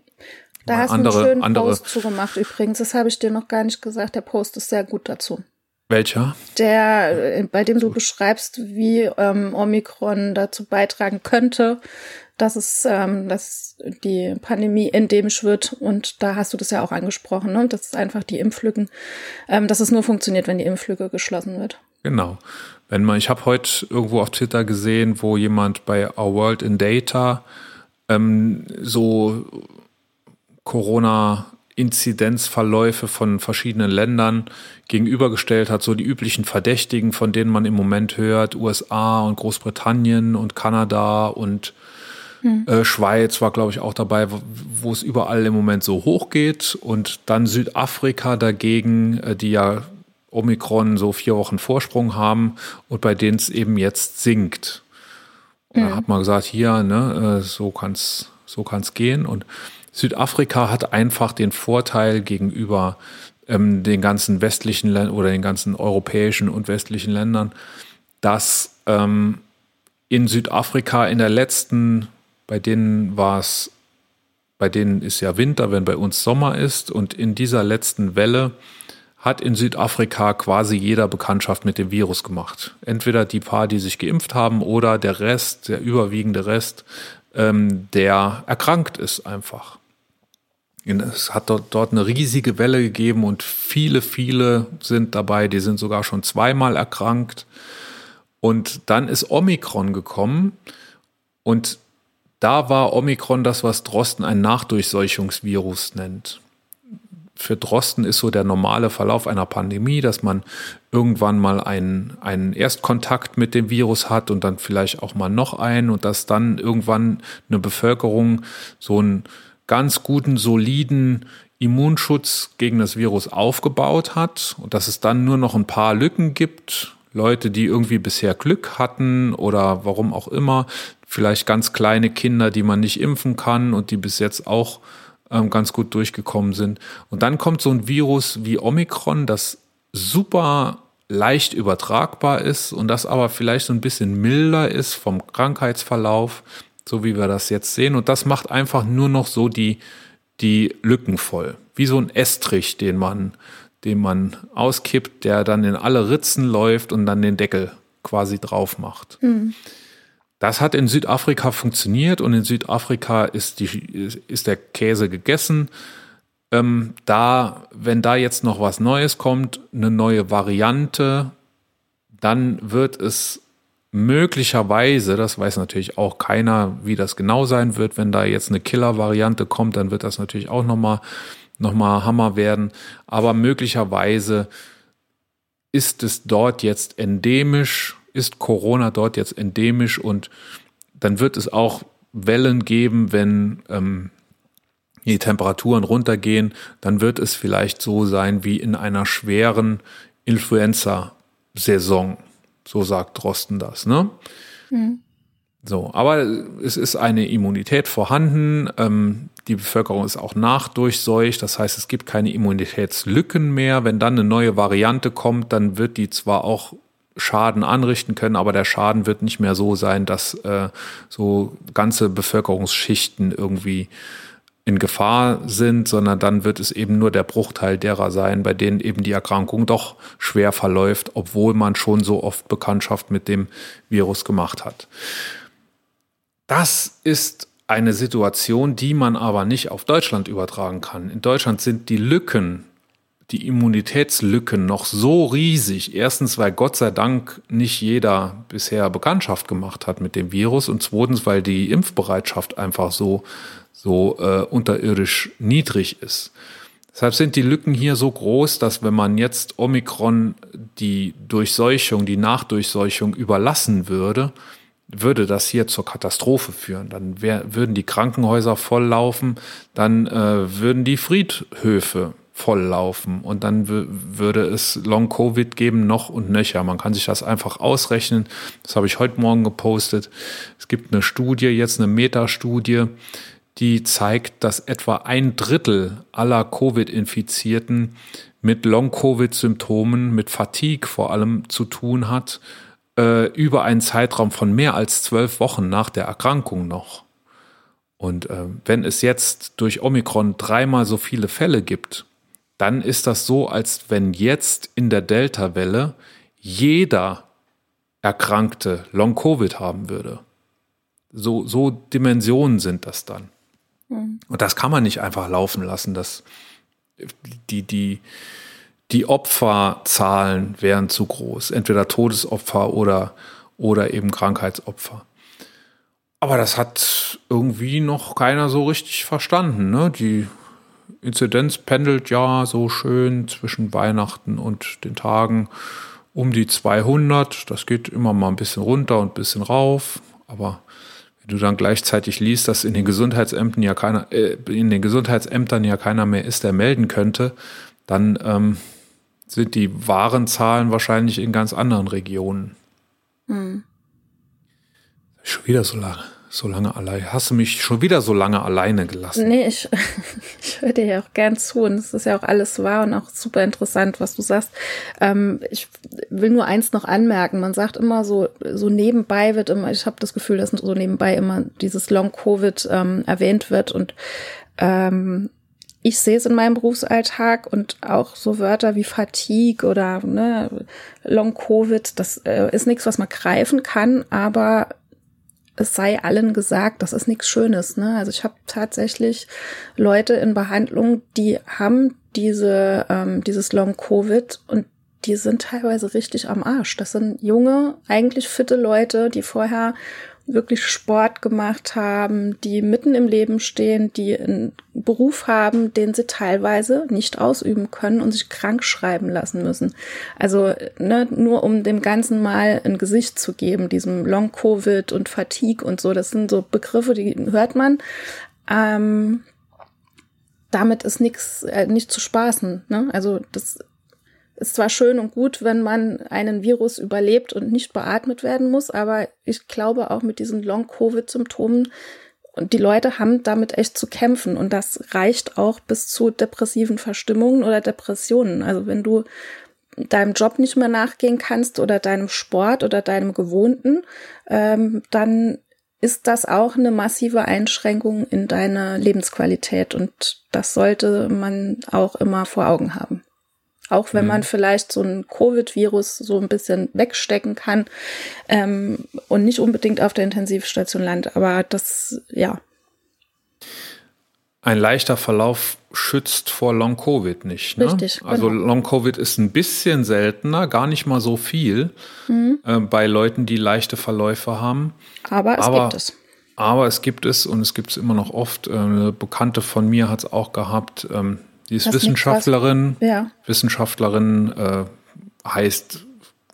Da hast andere, du einen schönen andere. Post zugemacht übrigens. Das habe ich dir noch gar nicht gesagt. Der Post ist sehr gut dazu. Welcher? Der, äh, bei dem du beschreibst, wie ähm, Omikron dazu beitragen könnte, dass es, ähm, dass die Pandemie endemisch wird. Und da hast du das ja auch angesprochen, ne? Das ist einfach die Impflücken, ähm, dass es nur funktioniert, wenn die Impflücke geschlossen wird. Genau. Wenn man, ich habe heute irgendwo auf Twitter gesehen, wo jemand bei Our World in Data ähm, so Corona-Inzidenzverläufe von verschiedenen Ländern gegenübergestellt hat, so die üblichen Verdächtigen, von denen man im Moment hört, USA und Großbritannien und Kanada und äh, Schweiz war, glaube ich, auch dabei, wo- wo es überall im Moment so hoch geht. Und dann Südafrika dagegen, äh, die ja Omikron so vier Wochen Vorsprung haben und bei denen es eben jetzt sinkt. Und da hat man gesagt, hier, ne, äh, so kann's, so kann's gehen. Und Südafrika hat einfach den Vorteil gegenüber ähm, den ganzen westlichen Ländern oder den ganzen europäischen und westlichen Ländern, dass ähm, in Südafrika in der letzten, bei denen war es, bei denen ist ja Winter, wenn bei uns Sommer ist, und in dieser letzten Welle hat in Südafrika quasi jeder Bekanntschaft mit dem Virus gemacht. Entweder die paar, die sich geimpft haben, oder der Rest, der überwiegende Rest, ähm, der erkrankt ist einfach. Es hat dort, eine riesige Welle gegeben und viele, viele sind dabei, die sind sogar schon zweimal erkrankt. Und dann ist Omikron gekommen und da war Omikron das, was Drosten ein Nachdurchseuchungsvirus nennt. Für Drosten ist so der normale Verlauf einer Pandemie, dass man irgendwann mal einen, einen Erstkontakt mit dem Virus hat und dann vielleicht auch mal noch einen und dass dann irgendwann eine Bevölkerung so einen ganz guten, soliden Immunschutz gegen das Virus aufgebaut hat und dass es dann nur noch ein paar Lücken gibt, Leute, die irgendwie bisher Glück hatten oder warum auch immer, vielleicht ganz kleine Kinder, die man nicht impfen kann und die bis jetzt auch ähm, ganz gut durchgekommen sind. Und dann kommt so ein Virus wie Omikron, das super leicht übertragbar ist und das aber vielleicht so ein bisschen milder ist vom Krankheitsverlauf, so wie wir das jetzt sehen. Und das macht einfach nur noch so die, die Lücken voll. Wie so ein Estrich, den man, den man auskippt, der dann in alle Ritzen läuft und dann den Deckel quasi drauf macht. Das hat in Südafrika funktioniert und in Südafrika ist, die, ist der Käse gegessen. Ähm, da, wenn da jetzt noch was Neues kommt, eine neue Variante, dann wird es möglicherweise, das weiß natürlich auch keiner, wie das genau sein wird, wenn da jetzt eine Killer-Variante kommt, dann wird das natürlich auch nochmal noch mal Hammer werden. Aber möglicherweise ist es dort jetzt endemisch, ist Corona dort jetzt endemisch und dann wird es auch Wellen geben, wenn ähm, die Temperaturen runtergehen, dann wird es vielleicht so sein wie in einer schweren Influenza-Saison. So sagt Drosten das, ne? So, aber es ist eine Immunität vorhanden. Ähm, die Bevölkerung ist auch nachdurchseucht. Das heißt, es gibt keine Immunitätslücken mehr. Wenn dann eine neue Variante kommt, dann wird die zwar auch Schaden anrichten können, aber der Schaden wird nicht mehr so sein, dass äh, so ganze Bevölkerungsschichten irgendwie in Gefahr sind, sondern dann wird es eben nur der Bruchteil derer sein, bei denen eben die Erkrankung doch schwer verläuft, obwohl man schon so oft Bekanntschaft mit dem Virus gemacht hat. Das ist eine Situation, die man aber nicht auf Deutschland übertragen kann. In Deutschland sind die Lücken, die Immunitätslücken noch so riesig. Erstens, weil Gott sei Dank nicht jeder bisher Bekanntschaft gemacht hat mit dem Virus und zweitens, weil die Impfbereitschaft einfach so so äh, unterirdisch niedrig ist. Deshalb sind die Lücken hier so groß, dass wenn man jetzt Omikron die Durchseuchung, die Nachdurchseuchung überlassen würde, würde das hier zur Katastrophe führen. Dann wär, würden die Krankenhäuser volllaufen, dann äh, würden die Friedhöfe volllaufen und dann würde es Long-Covid geben, noch und nöcher. Man kann sich das einfach ausrechnen. Das habe ich heute Morgen gepostet. Es gibt eine Studie, jetzt eine Metastudie, die zeigt, dass etwa ein Drittel aller Covid-Infizierten mit Long-Covid-Symptomen, mit Fatigue vor allem zu tun hat, äh, über einen Zeitraum von mehr als zwölf Wochen nach der Erkrankung noch. Und äh, wenn es jetzt durch Omikron dreimal so viele Fälle gibt, dann ist das so, als wenn jetzt in der Delta-Welle jeder Erkrankte Long-Covid haben würde. So, so Dimensionen sind das dann. Mhm. Und das kann man nicht einfach laufen lassen. Das, die, die, die Opferzahlen wären zu groß. Entweder Todesopfer oder, oder eben Krankheitsopfer. Aber das hat irgendwie noch keiner so richtig verstanden. Ne? Die Inzidenz pendelt ja so schön zwischen Weihnachten und den Tagen um die 200. Das geht immer mal ein bisschen runter und ein bisschen rauf. Aber du dann gleichzeitig liest, dass in den Gesundheitsämtern ja keiner, äh, in den Gesundheitsämtern ja keiner mehr ist, der melden könnte, dann ähm, sind die wahren Zahlen wahrscheinlich in ganz anderen Regionen. Hm. Schon wieder so lange, so lange allein. Hast du mich schon wieder so lange alleine gelassen? Nee, ich, (laughs) ich höre dir ja auch gern zu und es ist ja auch alles wahr und auch super interessant, was du sagst. Ähm, ich will nur eins noch anmerken. Man sagt immer so, so nebenbei wird immer, ich habe das Gefühl, dass so nebenbei immer dieses Long-Covid ähm, erwähnt wird und ähm, ich sehe es in meinem Berufsalltag und auch so Wörter wie Fatigue oder ne, Long Covid, das äh, ist nichts, was man greifen kann, aber es sei allen gesagt, das ist nichts Schönes. Ne? Also ich habe tatsächlich Leute in Behandlung, die haben diese ähm, dieses Long Covid und die sind teilweise richtig am Arsch. Das sind junge, eigentlich fitte Leute, die vorher wirklich Sport gemacht haben, die mitten im Leben stehen, die einen Beruf haben, den sie teilweise nicht ausüben können und sich krank schreiben lassen müssen. Also ne, nur um dem Ganzen mal ein Gesicht zu geben, diesem Long-Covid und Fatigue und so, das sind so Begriffe, die hört man. Ähm, damit ist nichts äh, nicht zu spaßen. Ne? Also das ist zwar schön und gut, wenn man einen Virus überlebt und nicht beatmet werden muss, aber ich glaube auch mit diesen Long-Covid-Symptomen und die Leute haben damit echt zu kämpfen und das reicht auch bis zu depressiven Verstimmungen oder Depressionen. Also wenn du deinem Job nicht mehr nachgehen kannst oder deinem Sport oder deinem Gewohnten, ähm, dann ist das auch eine massive Einschränkung in deiner Lebensqualität und das sollte man auch immer vor Augen haben. Auch wenn mhm. man vielleicht so ein Covid-Virus so ein bisschen wegstecken kann ähm, und nicht unbedingt auf der Intensivstation landet. Aber das, ja. Ein leichter Verlauf schützt vor Long-Covid nicht. Ne? Richtig. Also genau. Long-Covid ist ein bisschen seltener, gar nicht mal so viel mhm. äh, bei Leuten, die leichte Verläufe haben. Aber es Aber, gibt es. Aber es gibt es und es gibt es immer noch oft. Äh, eine Bekannte von mir hat es auch gehabt. Ähm, die ist das Wissenschaftlerin. Ja. Wissenschaftlerin äh, heißt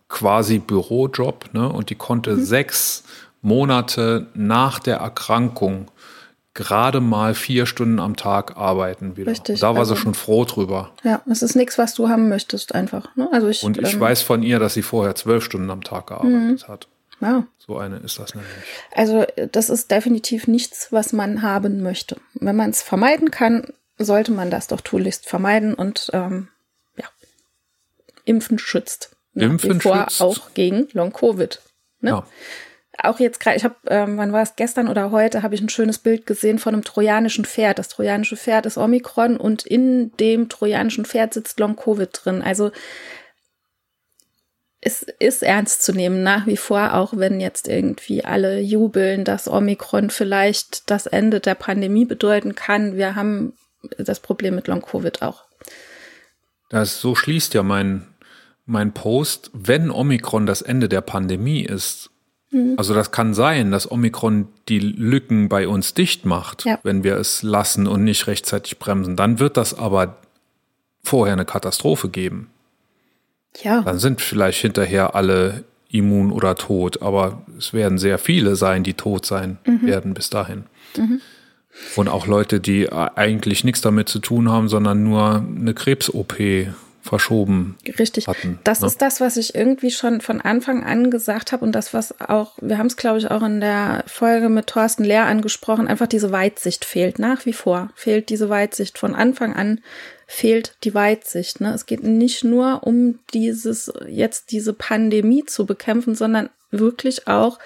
quasi Bürojob, ne? Und die konnte mhm. sechs Monate nach der Erkrankung gerade mal vier Stunden am Tag arbeiten wieder. Richtig. Und da war also, sie schon froh drüber. Ja, es ist nichts, was du haben möchtest einfach. Ne? Also ich, Und ich ähm, weiß von ihr, dass sie vorher zwölf Stunden am Tag gearbeitet mhm. hat. Ja. So eine ist das nämlich. Also das ist definitiv nichts, was man haben möchte. Wenn man es vermeiden kann, sollte man das doch tunlichst vermeiden und ähm, ja, Impfen schützt. Impfen vor schützt. auch gegen Long-Covid. Ne? Ja. Auch jetzt gerade, ich habe, ähm, wann war es gestern oder heute, habe ich ein schönes Bild gesehen von einem trojanischen Pferd. Das trojanische Pferd ist Omikron und in dem trojanischen Pferd sitzt Long-Covid drin. Also es ist ernst zu nehmen, nach wie vor, auch wenn jetzt irgendwie alle jubeln, dass Omikron vielleicht das Ende der Pandemie bedeuten kann. Wir haben das Problem mit Long-Covid auch. Das, so schließt ja mein, mein Post, wenn Omikron das Ende der Pandemie ist. Mhm. Also das kann sein, dass Omikron die Lücken bei uns dicht macht, ja. wenn wir es lassen und nicht rechtzeitig bremsen. Dann wird das aber vorher eine Katastrophe geben. Ja. Dann sind vielleicht hinterher alle immun oder tot, aber es werden sehr viele sein, die tot sein mhm. werden bis dahin. Mhm. Und auch Leute, die eigentlich nichts damit zu tun haben, sondern nur eine Krebs-OP verschoben Richtig. hatten. Das ne? ist das, was ich irgendwie schon von Anfang an gesagt habe und das, was auch, wir haben es, glaube ich, auch in der Folge mit Thorsten Lehr angesprochen, einfach diese Weitsicht fehlt. Nach wie vor fehlt diese Weitsicht. Von Anfang an fehlt die Weitsicht. Ne? Es geht nicht nur um dieses, jetzt diese Pandemie zu bekämpfen, sondern wirklich auch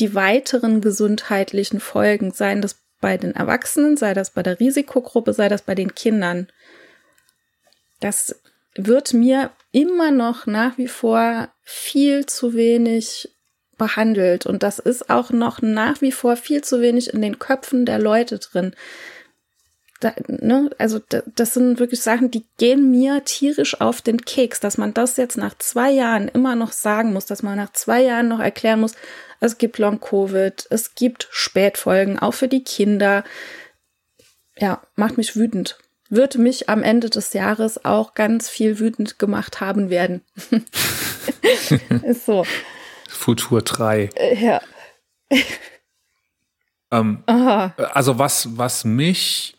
die weiteren gesundheitlichen Folgen, seien das bei den Erwachsenen, sei das bei der Risikogruppe, sei das bei den Kindern. Das wird mir immer noch nach wie vor viel zu wenig behandelt. Und das ist auch noch nach wie vor viel zu wenig in den Köpfen der Leute drin. Da, ne, also da, das sind wirklich Sachen, die gehen mir tierisch auf den Keks, dass man das jetzt nach zwei Jahren immer noch sagen muss, dass man nach zwei Jahren noch erklären muss, es gibt Long-Covid, es gibt Spätfolgen, auch für die Kinder. Ja, macht mich wütend. Wird mich am Ende des Jahres auch ganz viel wütend gemacht haben werden. (laughs) Ist so. Futur 3. Äh, ja. (laughs) Ähm, also was, was mich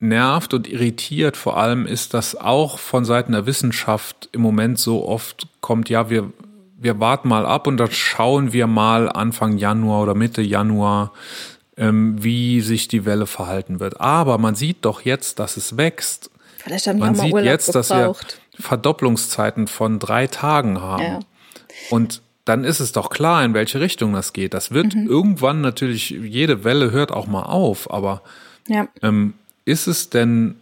nervt und irritiert vor allem ist, dass auch von Seiten der Wissenschaft im Moment so oft kommt, ja, wir, wir warten mal ab und dann schauen wir mal Anfang Januar oder Mitte Januar, ähm, wie sich die Welle verhalten wird. Aber man sieht doch jetzt, dass es wächst. Vielleicht haben die Man auch mal sieht Urlaub jetzt, dass wir gebraucht. Verdopplungszeiten von drei Tagen haben. Ja. Und dann ist es doch klar, in welche Richtung das geht. Das wird Mhm. irgendwann natürlich, jede Welle hört auch mal auf, aber Ja. ähm, ist es denn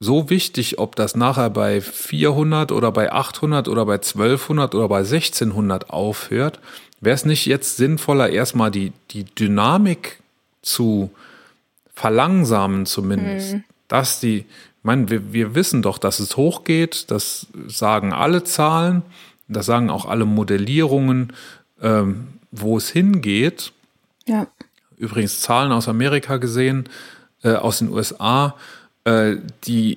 so wichtig, ob das nachher bei 400 oder bei 800 oder bei 1200 oder bei 1600 aufhört? Wäre es nicht jetzt sinnvoller, erstmal die, die Dynamik zu verlangsamen zumindest? Dass die, ich meine, wir, wir wissen doch, dass es hochgeht, das sagen alle Zahlen, das sagen auch alle Modellierungen, ähm, wo es hingeht Ja. übrigens Zahlen aus Amerika gesehen, äh, aus den USA, äh, die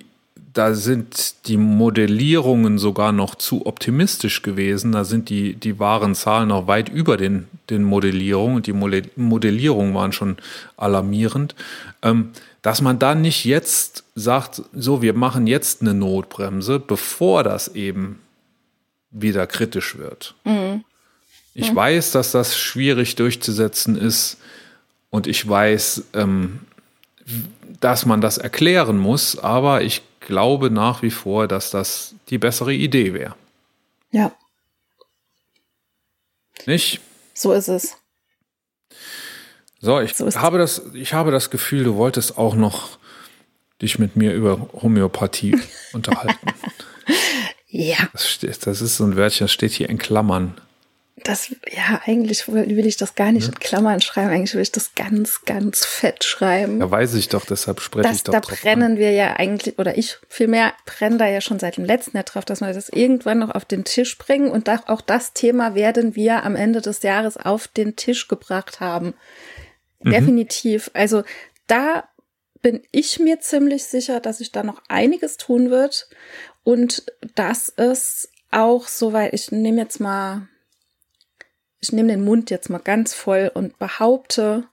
da sind die Modellierungen sogar noch zu optimistisch gewesen. Da sind die, die wahren Zahlen noch weit über den, den Modellierungen. Die Modellierungen waren schon alarmierend. Ähm, dass man dann nicht jetzt sagt, so, wir machen jetzt eine Notbremse, bevor das eben wieder kritisch wird. Ich weiß, dass das schwierig durchzusetzen ist und ich weiß, ähm, dass man das erklären muss, aber ich glaube nach wie vor, dass das die bessere Idee wäre. Ja. Nicht? So ist es. So, ich So habe das, ich habe das Gefühl, du wolltest auch noch dich mit mir über Homöopathie (laughs) unterhalten. Ja. Das, steht, das ist so ein Wörtchen, das steht hier in Klammern. Das, ja, eigentlich will, ich das gar nicht in Klammern schreiben. Eigentlich will ich das ganz, ganz fett schreiben. Ja, weiß ich doch, deshalb spreche das, ich doch da brennen wir ja eigentlich, oder ich vielmehr brenne da ja schon seit dem letzten Jahr drauf, dass wir das irgendwann noch auf den Tisch bringen. Und da, auch das Thema werden wir am Ende des Jahres auf den Tisch gebracht haben. Definitiv. Also da bin ich mir ziemlich sicher, dass sich da noch einiges tun wird. Und dass es auch soweit, ich nehme jetzt mal, ich nehme den Mund jetzt mal ganz voll und behaupte,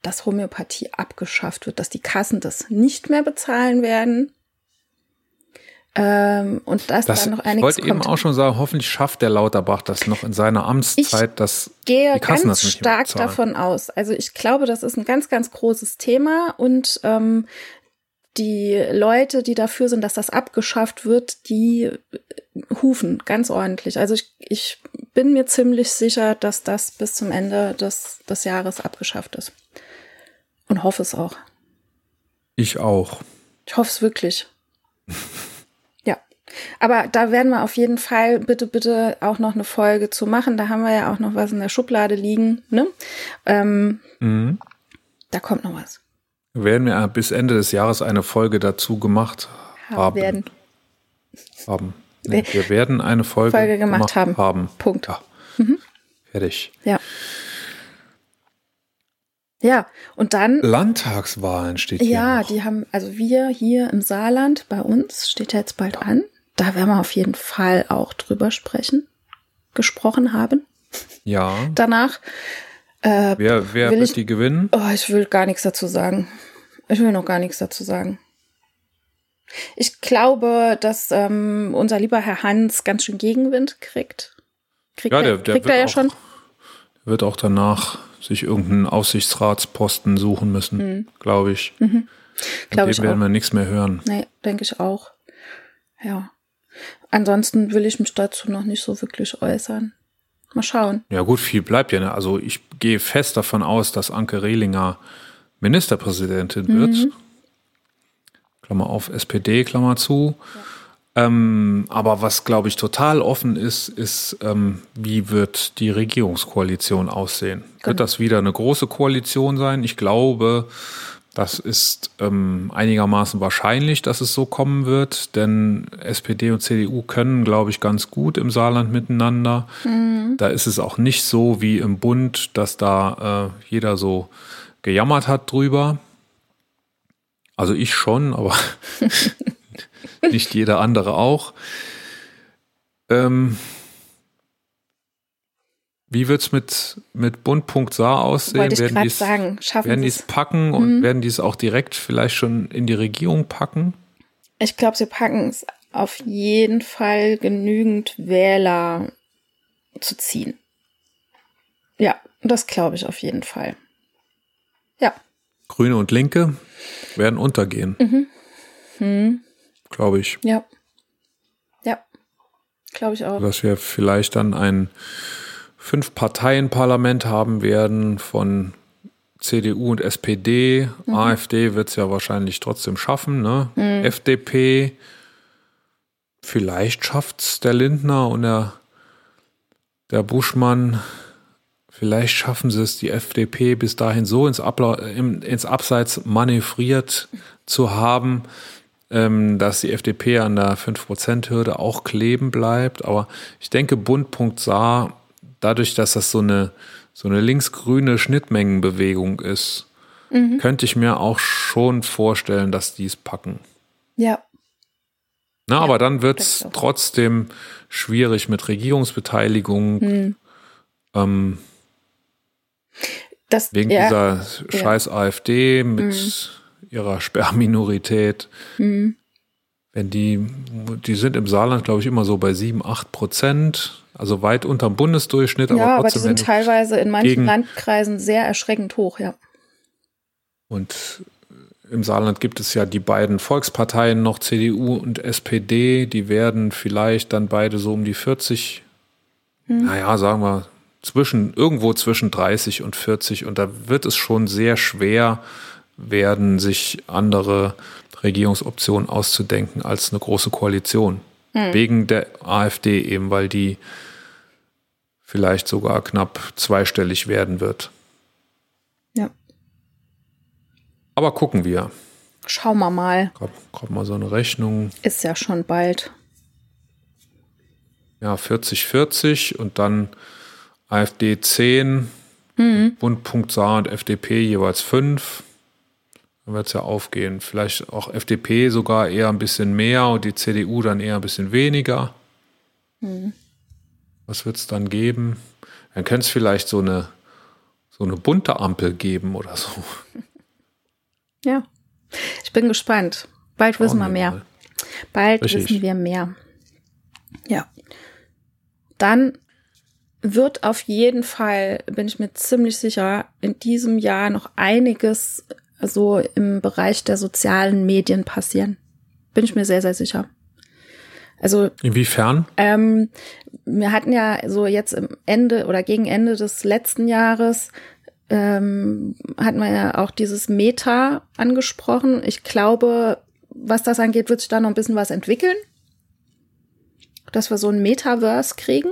dass Homöopathie abgeschafft wird, dass die Kassen das nicht mehr bezahlen werden. Ähm, und dass Das, da noch ich einiges wollte eben auch schon sagen, hoffentlich schafft der Lauterbach das noch in seiner Amtszeit, dass gehe die Kassen ganz das nicht mehr stark bezahlen. davon aus. Also ich glaube, das ist ein ganz, ganz großes Thema und ähm, die Leute, die dafür sind, dass das abgeschafft wird, die hufen ganz ordentlich. Also ich, ich bin mir ziemlich sicher, dass das bis zum Ende des, des Jahres abgeschafft ist. Und hoffe es auch. Ich auch. Ich hoffe es wirklich. (laughs) ja. Aber da werden wir auf jeden Fall bitte, bitte auch noch eine Folge zu machen. Da haben wir ja auch noch was in der Schublade liegen. Ne? Ähm, Mhm. da kommt noch was. Werden wir bis Ende des Jahres eine Folge dazu gemacht Haben werden. haben. Wir werden eine Folge, Folge gemacht haben. haben. Punkt. Ja. Fertig. Ja. Ja, und dann, Landtagswahlen steht hier. ja, noch. die haben, also wir hier im Saarland, bei uns, steht ja jetzt bald an. Da werden wir auf jeden Fall auch drüber sprechen, gesprochen haben. Ja. Danach, äh, Wer, wer Will wird ich- die gewinnen? Oh, ich will gar nichts dazu sagen. Ich will noch gar nichts dazu sagen. Ich glaube, dass ähm, unser lieber Herr Hans ganz schön Gegenwind kriegt. Kriegt, Ja, er, der, der kriegt wird er ja auch, schon. wird auch danach sich irgendeinen Aussichtsratsposten suchen müssen, glaube ich. Mhm. Glaub dem ich werden auch. wir nichts mehr hören. Nee, denke ich auch. Ja. Ansonsten will ich mich dazu noch nicht so wirklich äußern. Mal schauen. Ja gut, viel bleibt ja. Ne? Also ich gehe fest davon aus, dass Anke Rehlinger Ministerpräsidentin wird. Klammer auf, SPD, Klammer zu. Ja. Ähm, aber was, glaube ich, total offen ist, ist, ähm, wie wird die Regierungskoalition aussehen? Genau. Wird das wieder eine große Koalition sein? Ich glaube, das ist ähm, einigermaßen wahrscheinlich, dass es so kommen wird, denn SPD und CDU können, glaube ich, ganz gut im Saarland miteinander. Mhm. Da ist es auch nicht so wie im Bund, dass da äh, jeder so gejammert hat drüber. Also ich schon, aber (laughs) nicht jeder andere auch. Ähm, wie wird's mit, mit Bund.Saar aussehen? Wollte werden die's, sagen, schaffen werden die es packen mhm. und werden die es auch direkt vielleicht schon in die Regierung packen? Ich glaube, sie packen es auf jeden Fall genügend Wähler zu ziehen. Ja, das glaube ich auf jeden Fall. Ja. Grüne und Linke werden untergehen. Mhm. Hm. Glaube ich. Ja. Ja. Glaube ich auch. Dass wir vielleicht dann ein Fünf-Parteien-Parlament haben werden von CDU und SPD. Mhm. AfD wird es ja wahrscheinlich trotzdem schaffen. Ne? Mhm. FDP, vielleicht schafft es der Lindner und der, der Buschmann. Vielleicht schaffen sie es, die FDP bis dahin so ins, Abla ins Abseits manövriert zu haben, ähm, dass die FDP an der 5%-Hürde auch kleben bleibt. Aber ich denke, Bund.Saar Saar dadurch, dass das so eine, so eine linksgrüne Schnittmengenbewegung ist, mhm. könnte ich mir auch schon vorstellen, dass die es packen. Ja. Na, ja, aber dann wird es trotzdem schwierig mit Regierungsbeteiligung. Mhm. Ähm, das, wegen ja, dieser scheiß ja. AfD mit mhm. ihrer Sperrminorität. Mhm. Wenn die, die sind im Saarland, glaube ich, immer so bei 7, 8 Prozent. Also weit unterm Bundesdurchschnitt. Ja, aber, aber die sind teilweise in manchen Landkreisen sehr erschreckend hoch, ja. Und im Saarland gibt es ja die beiden Volksparteien noch, CDU und SPD, die werden vielleicht dann beide so um die 40, hm. naja, sagen wir, zwischen, irgendwo zwischen 30 und 40. Und da wird es schon sehr schwer werden, sich andere Regierungsoptionen auszudenken als eine große Koalition. Hm. Wegen der AfD eben, weil die vielleicht sogar knapp zweistellig werden wird. Ja. Aber gucken wir. Schauen wir mal. Gerade mal so eine Rechnung. Ist ja schon bald. Ja, 40, 40 und dann AfD 10, mhm. Bund, Saar und FDP jeweils 5. Dann wird es ja aufgehen. Vielleicht auch FDP sogar eher ein bisschen mehr und die CDU dann eher ein bisschen weniger. Mhm. Was wird es dann geben? Dann könnte es vielleicht so eine, so eine bunte Ampel geben oder so. (laughs) Ja, ich bin gespannt. Bald Schauen wissen wir mehr. Mal. Bald Richtig. wissen wir mehr. Ja. Dann wird auf jeden Fall, bin ich mir ziemlich sicher, in diesem Jahr noch einiges so im Bereich der sozialen Medien passieren. Bin ich mir sehr, sehr sicher. Also inwiefern? Ähm, wir hatten ja so jetzt im Ende oder gegen Ende des letzten Jahres ähm, hatten wir ja auch dieses Meta angesprochen. Ich glaube, was das angeht, wird sich da noch ein bisschen was entwickeln, dass wir so ein Metaverse kriegen.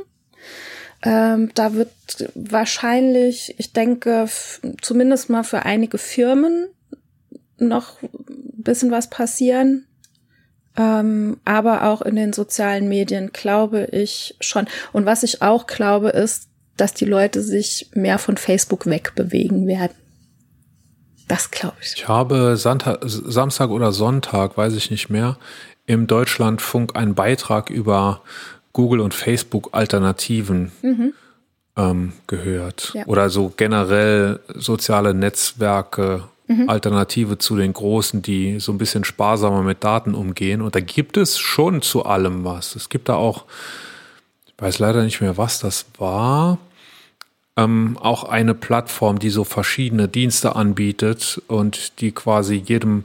Ähm, da wird wahrscheinlich, ich denke, zumindest mal für einige Firmen noch ein bisschen was passieren. Ähm, aber auch in den sozialen Medien glaube ich schon. Und was ich auch glaube, ist, dass die Leute sich mehr von Facebook wegbewegen werden. Das glaube ich. Ich habe Santa Samstag oder Sonntag, weiß ich nicht mehr, im Deutschlandfunk einen Beitrag über Google und Facebook Alternativen mhm. ähm, gehört. Ja. Oder so generell soziale Netzwerke mhm. Alternative zu den großen, die so ein bisschen sparsamer mit Daten umgehen. Und da gibt es schon zu allem was. Es gibt da auch, ich weiß leider nicht mehr, was das war, ähm, auch eine Plattform, die so verschiedene Dienste anbietet und die quasi jedem,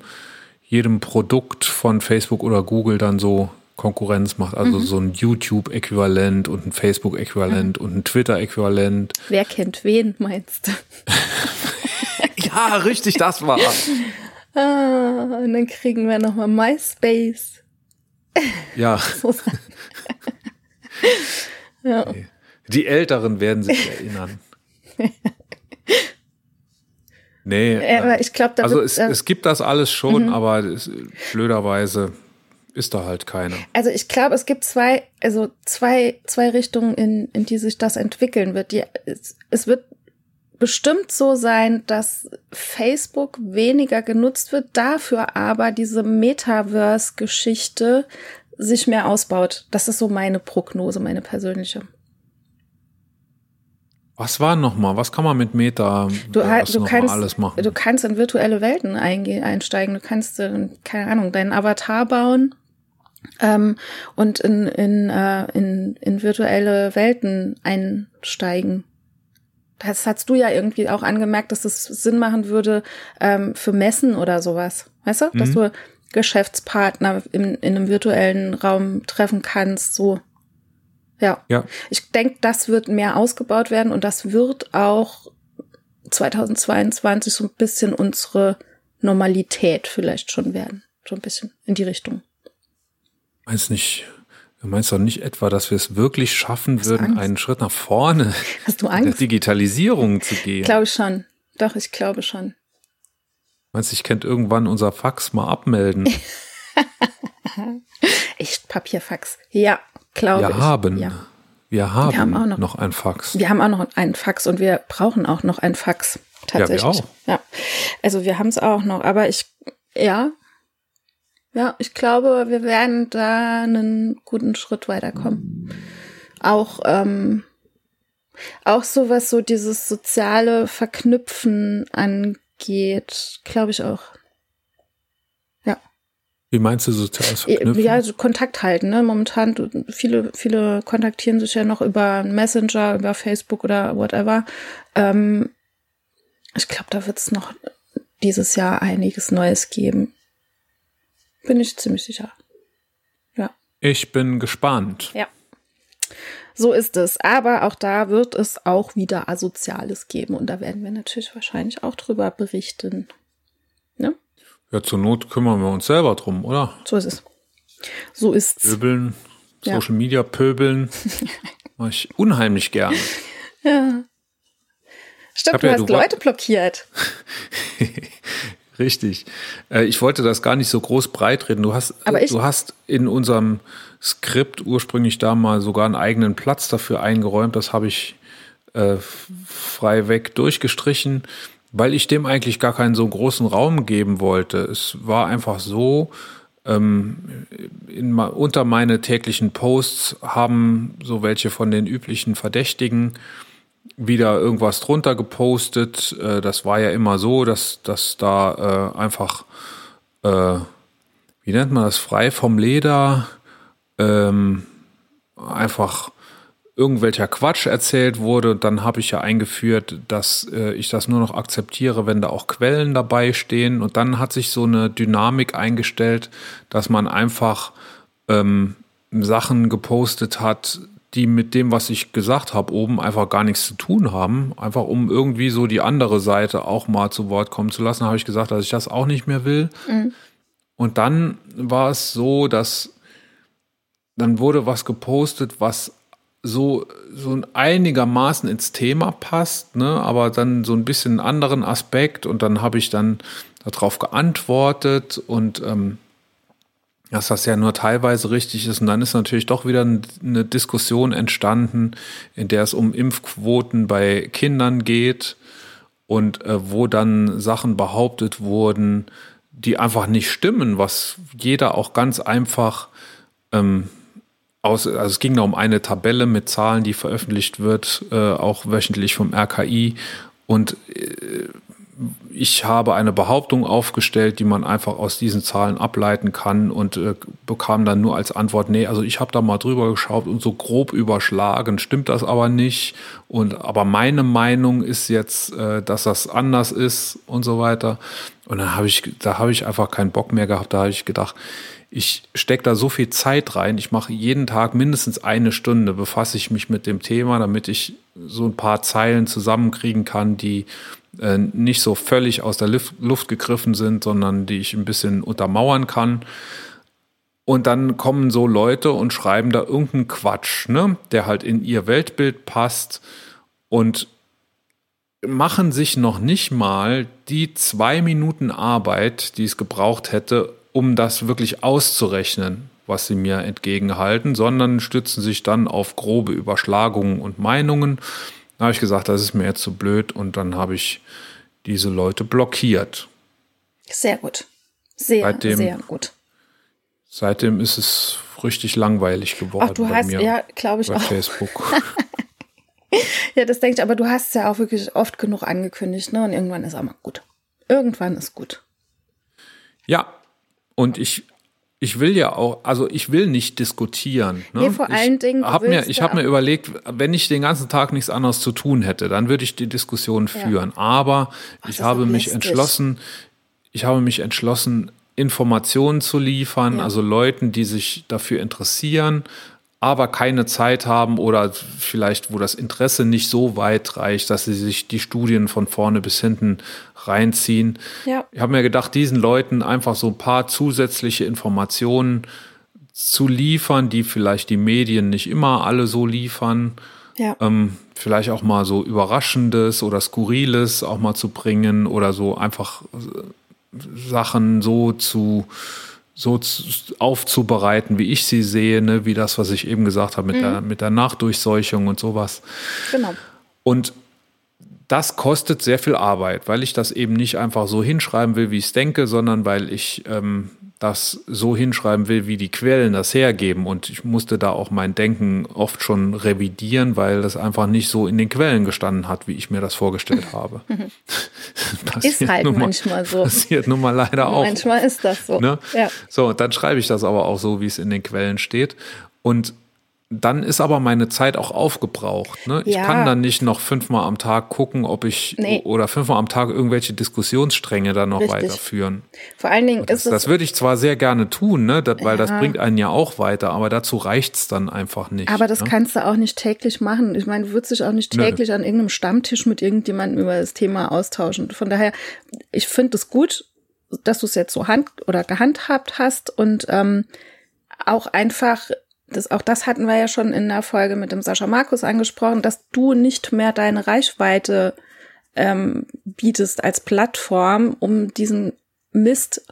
jedem Produkt von Facebook oder Google dann so Konkurrenz macht, also mhm. so ein YouTube-Äquivalent und ein Facebook-Äquivalent mhm. und ein Twitter-Äquivalent. Wer kennt wen, meinst du? (laughs) ja, richtig, das war. ah, und dann kriegen wir nochmal MySpace. (laughs) Ja. (laughs) ja. Die Älteren werden sich erinnern. Nee. Aber ich glaube, Also es, äh, es gibt das alles schon, mhm. aber es, blöderweise ist da halt keiner. Also ich glaube, es gibt zwei, also zwei, zwei Richtungen, in, in die sich das entwickeln wird. Die, es, es wird bestimmt so sein, dass Facebook weniger genutzt wird, dafür aber diese Metaverse-Geschichte sich mehr ausbaut. Das ist so meine Prognose, meine persönliche. Was war nochmal? Was kann man mit Meta du, du kannst, alles machen? Du kannst in virtuelle Welten einsteigen. Du kannst, äh, keine Ahnung, deinen Avatar bauen ähm, und in, in, äh, in, in virtuelle Welten einsteigen. Das hast du ja irgendwie auch angemerkt, dass es Sinn machen würde ähm, für Messen oder sowas. Weißt du? Mhm. Dass du Geschäftspartner in, in einem virtuellen Raum treffen kannst, so. Ja. ja. Ich denke, das wird mehr ausgebaut werden und das wird auch 2022 so ein bisschen unsere Normalität vielleicht schon werden. So ein bisschen in die Richtung. Meinst nicht, du meinst doch nicht etwa, dass wir es wirklich schaffen Hast würden, einen Schritt nach vorne (laughs) Hast du Angst? der Digitalisierung zu gehen? Ich glaube schon. Doch, ich glaube schon. Meinst du, ich könnte irgendwann unser Fax mal abmelden? (laughs) Echt Papierfax. Ja, glaube wir ich. Haben, ja. Wir haben, wir haben auch noch, noch ein Fax. Wir haben auch noch einen Fax und wir brauchen auch noch ein Fax. Tatsächlich. Ja, wir auch. Ja. Also wir haben es auch noch, aber ich, ja, ja, ich glaube, wir werden da einen guten Schritt weiterkommen. Auch, ähm, auch so was so dieses soziale Verknüpfen angeht, glaube ich auch. Wie meinst du soziales Verknüpfen? Ja, also Kontakt halten. Ne? Momentan, viele, viele kontaktieren sich ja noch über Messenger, über Facebook oder whatever. Ähm, ich glaube, da wird es noch dieses Jahr einiges Neues geben. Bin ich ziemlich sicher. Ja. Ich bin gespannt. Ja. So ist es. Aber auch da wird es auch wieder Asoziales geben. Und da werden wir natürlich wahrscheinlich auch drüber berichten. Ne? Ja, zur Not kümmern wir uns selber drum, oder? So ist es. So ist's. Pöbeln, Social ja. Media pöbeln. (laughs) Mach ich unheimlich gern. Ja. Stimmt, du ja, hast du Leute blockiert. (laughs) Richtig. Äh, ich wollte das gar nicht so groß breit reden. Du hast, du hast in unserem Skript ursprünglich da mal sogar einen eigenen Platz dafür eingeräumt. Das habe ich äh, frei weg durchgestrichen weil ich dem eigentlich gar keinen so großen Raum geben wollte. Es war einfach so, ähm, in, unter meine täglichen Posts haben so welche von den üblichen Verdächtigen wieder irgendwas drunter gepostet. Äh, das war ja immer so, dass, dass da äh, einfach, äh, wie nennt man das, frei vom Leder, ähm, einfach irgendwelcher Quatsch erzählt wurde. Dann habe ich ja eingeführt, dass äh, ich das nur noch akzeptiere, wenn da auch Quellen dabei stehen. Und dann hat sich so eine Dynamik eingestellt, dass man einfach ähm, Sachen gepostet hat, die mit dem, was ich gesagt habe, oben einfach gar nichts zu tun haben. Einfach um irgendwie so die andere Seite auch mal zu Wort kommen zu lassen, habe ich gesagt, dass ich das auch nicht mehr will. Mhm. Und dann war es so, dass dann wurde was gepostet, was so, so einigermaßen ins Thema passt, ne, aber dann so ein bisschen einen anderen Aspekt und dann habe ich dann darauf geantwortet und ähm, dass das ja nur teilweise richtig ist. Und dann ist natürlich doch wieder eine Diskussion entstanden, in der es um Impfquoten bei Kindern geht und äh, wo dann Sachen behauptet wurden, die einfach nicht stimmen, was jeder auch ganz einfach ähm, aus, also es ging da um eine Tabelle mit Zahlen, die veröffentlicht wird, äh, auch wöchentlich vom RKI. Und äh, ich habe eine Behauptung aufgestellt, die man einfach aus diesen Zahlen ableiten kann und äh, bekam dann nur als Antwort, nee, also ich habe da mal drüber geschaut und so grob überschlagen, stimmt das aber nicht. Und aber meine Meinung ist jetzt, äh, dass das anders ist und so weiter. Und dann habe ich, da habe ich einfach keinen Bock mehr gehabt. Da habe ich gedacht, ich stecke da so viel Zeit rein. Ich mache jeden Tag mindestens eine Stunde, befasse ich mich mit dem Thema, damit ich so ein paar Zeilen zusammenkriegen kann, die äh, nicht so völlig aus der Luft gegriffen sind, sondern die ich ein bisschen untermauern kann. Und dann kommen so Leute und schreiben da irgendeinen Quatsch, ne, der halt in ihr Weltbild passt und machen sich noch nicht mal die zwei Minuten Arbeit, die es gebraucht hätte, um das wirklich auszurechnen, was sie mir entgegenhalten, sondern stützen sich dann auf grobe Überschlagungen und Meinungen da habe ich gesagt, das ist mir jetzt zu so blöd und dann habe ich diese Leute blockiert. Sehr gut. Sehr, seitdem, sehr gut. Seitdem ist es richtig langweilig geworden. Ach, du hast, ja, glaube ich bei auch. Facebook. (laughs) ja, das denke ich, aber du hast es ja auch wirklich oft genug angekündigt, ne? Und irgendwann ist auch mal gut. Irgendwann ist gut. Ja, und ich ich will ja auch, also ich will nicht diskutieren. Ne? Nee, vor allen Dingen. Hab mir, ich habe mir überlegt, wenn ich den ganzen Tag nichts anderes zu tun hätte, dann würde ich die Diskussion führen. Ja. Aber Ach, ich habe mich entschlossen, ich habe mich entschlossen, Informationen zu liefern, ja. also Leuten, die sich dafür interessieren, aber keine Zeit haben oder vielleicht, wo das Interesse nicht so weit reicht, dass sie sich die Studien von vorne bis hinten reinziehen. Ja. Ich habe mir gedacht, diesen Leuten einfach so ein paar zusätzliche Informationen zu liefern, die vielleicht die Medien nicht immer alle so liefern. Ja. Ähm, vielleicht auch mal so Überraschendes oder Skurriles auch mal zu bringen oder so einfach Sachen so zu so aufzubereiten, wie ich sie sehe, ne? wie das, was ich eben gesagt habe mit, mhm. der, mit der Nachdurchseuchung und sowas. Genau. Und das kostet sehr viel Arbeit, weil ich das eben nicht einfach so hinschreiben will, wie ich es denke, sondern weil ich ähm, das so hinschreiben will, wie die Quellen das hergeben. Und ich musste da auch mein Denken oft schon revidieren, weil das einfach nicht so in den Quellen gestanden hat, wie ich mir das vorgestellt habe. (laughs) ist halt mal, manchmal so. Passiert nun mal leider auch. Manchmal ist das so. Ne? Ja. So, dann schreibe ich das aber auch so, wie es in den Quellen steht. Und dann ist aber meine Zeit auch aufgebraucht. Ne? Ich kann dann nicht noch fünfmal am Tag gucken, ob ich nee. oder fünfmal am Tag irgendwelche Diskussionsstränge dann noch Richtig. weiterführen. Vor allen Dingen das, ist es. Das würde ich zwar sehr gerne tun, ne? Das, weil ja. das bringt einen ja auch weiter, aber dazu reicht es dann einfach nicht. Aber das ne? kannst du auch nicht täglich machen. Ich meine, du würdest dich auch nicht täglich Nö. an irgendeinem Stammtisch mit irgendjemandem über das Thema austauschen. Von daher, ich finde es gut, dass du es jetzt so hand oder gehandhabt hast und ähm, auch einfach das, auch das hatten wir ja schon in der Folge mit dem Sascha Markus angesprochen, dass du nicht mehr deine Reichweite ähm, bietest als Plattform, um diesen Mist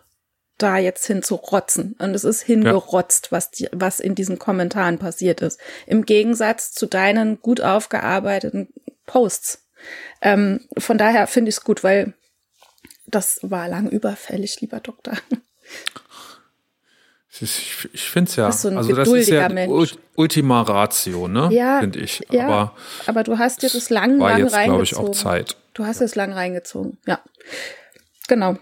da jetzt hinzurotzen. Und es ist hingerotzt, ja. was, die, was in diesen Kommentaren passiert ist. Im Gegensatz zu deinen gut aufgearbeiteten Posts. Ähm, von daher finde ich es gut, weil das war lang überfällig, lieber Doktor. Ich, ich finde es ja, so also das ist ja Mensch. Ultima Ratio, ne? Ja, finde ich. Ja, aber, aber du hast dir das lang, war lang jetzt, reingezogen. ich, auch Zeit. Du hast es lang reingezogen, ja. Genau.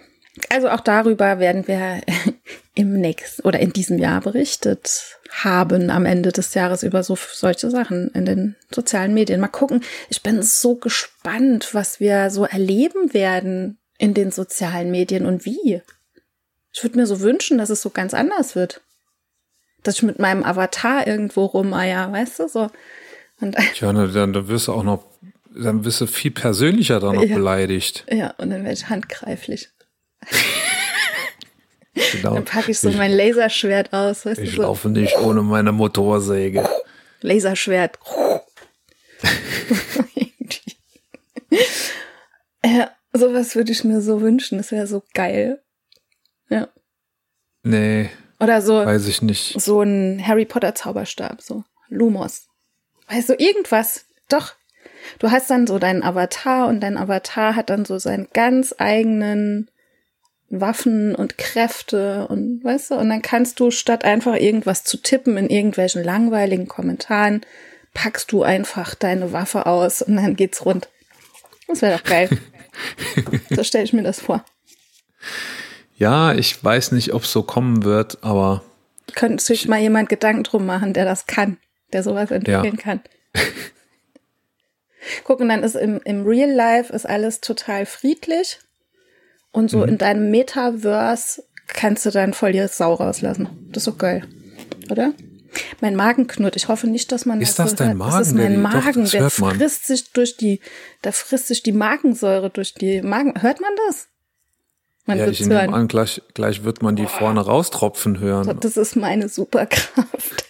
Also auch darüber werden wir (laughs) im nächsten oder in diesem Jahr berichtet haben am Ende des Jahres über so solche Sachen in den sozialen Medien. Mal gucken. Ich bin so gespannt, was wir so erleben werden in den sozialen Medien und wie. Ich würde mir so wünschen, dass es so ganz anders wird. Dass ich mit meinem Avatar irgendwo rumeier, weißt du, so. Und (laughs) ja, dann, dann wirst du auch noch, dann wirst du viel persönlicher dann noch ja. beleidigt. Ja, und dann werde ich handgreiflich. genau. Dann packe ich so ich, mein Laserschwert aus, weißt ich du. so. laufe nicht ohne meine Motorsäge. Laserschwert. (laughs) (laughs) ja, sowas würde ich mir so wünschen. Das wäre so geil. Ja. Nee. Oder so. Weiß ich nicht. So ein Harry Potter Zauberstab, so Lumos. Weißt du, irgendwas. Doch. Du hast dann so deinen Avatar und dein Avatar hat dann so seinen ganz eigenen Waffen und Kräfte und weißt du, und dann kannst du statt einfach irgendwas zu tippen in irgendwelchen langweiligen Kommentaren, packst du einfach deine Waffe aus und dann geht's rund. Das wäre doch geil. (laughs) so stelle ich mir das vor. Ja, ich weiß nicht, ob es so kommen wird, aber. Könnte sich mal jemand Gedanken drum machen, der das kann, der sowas entwickeln ja. kann. (laughs) Guck, und dann ist im, im Real Life ist alles total friedlich. Und so mhm. in deinem Metaverse kannst du dann voll die Sau rauslassen. Das ist so geil. Oder? Mein Magen knurrt. Ich hoffe nicht, dass man ist das. Das dein Magen? Das ist mein Magen. Doch, der frisst sich durch die, da frisst sich die Magensäure durch die Magen. Hört man das? Man ja, ich nehme an, gleich, gleich wird man die vorne raustropfen hören. Das ist meine Superkraft.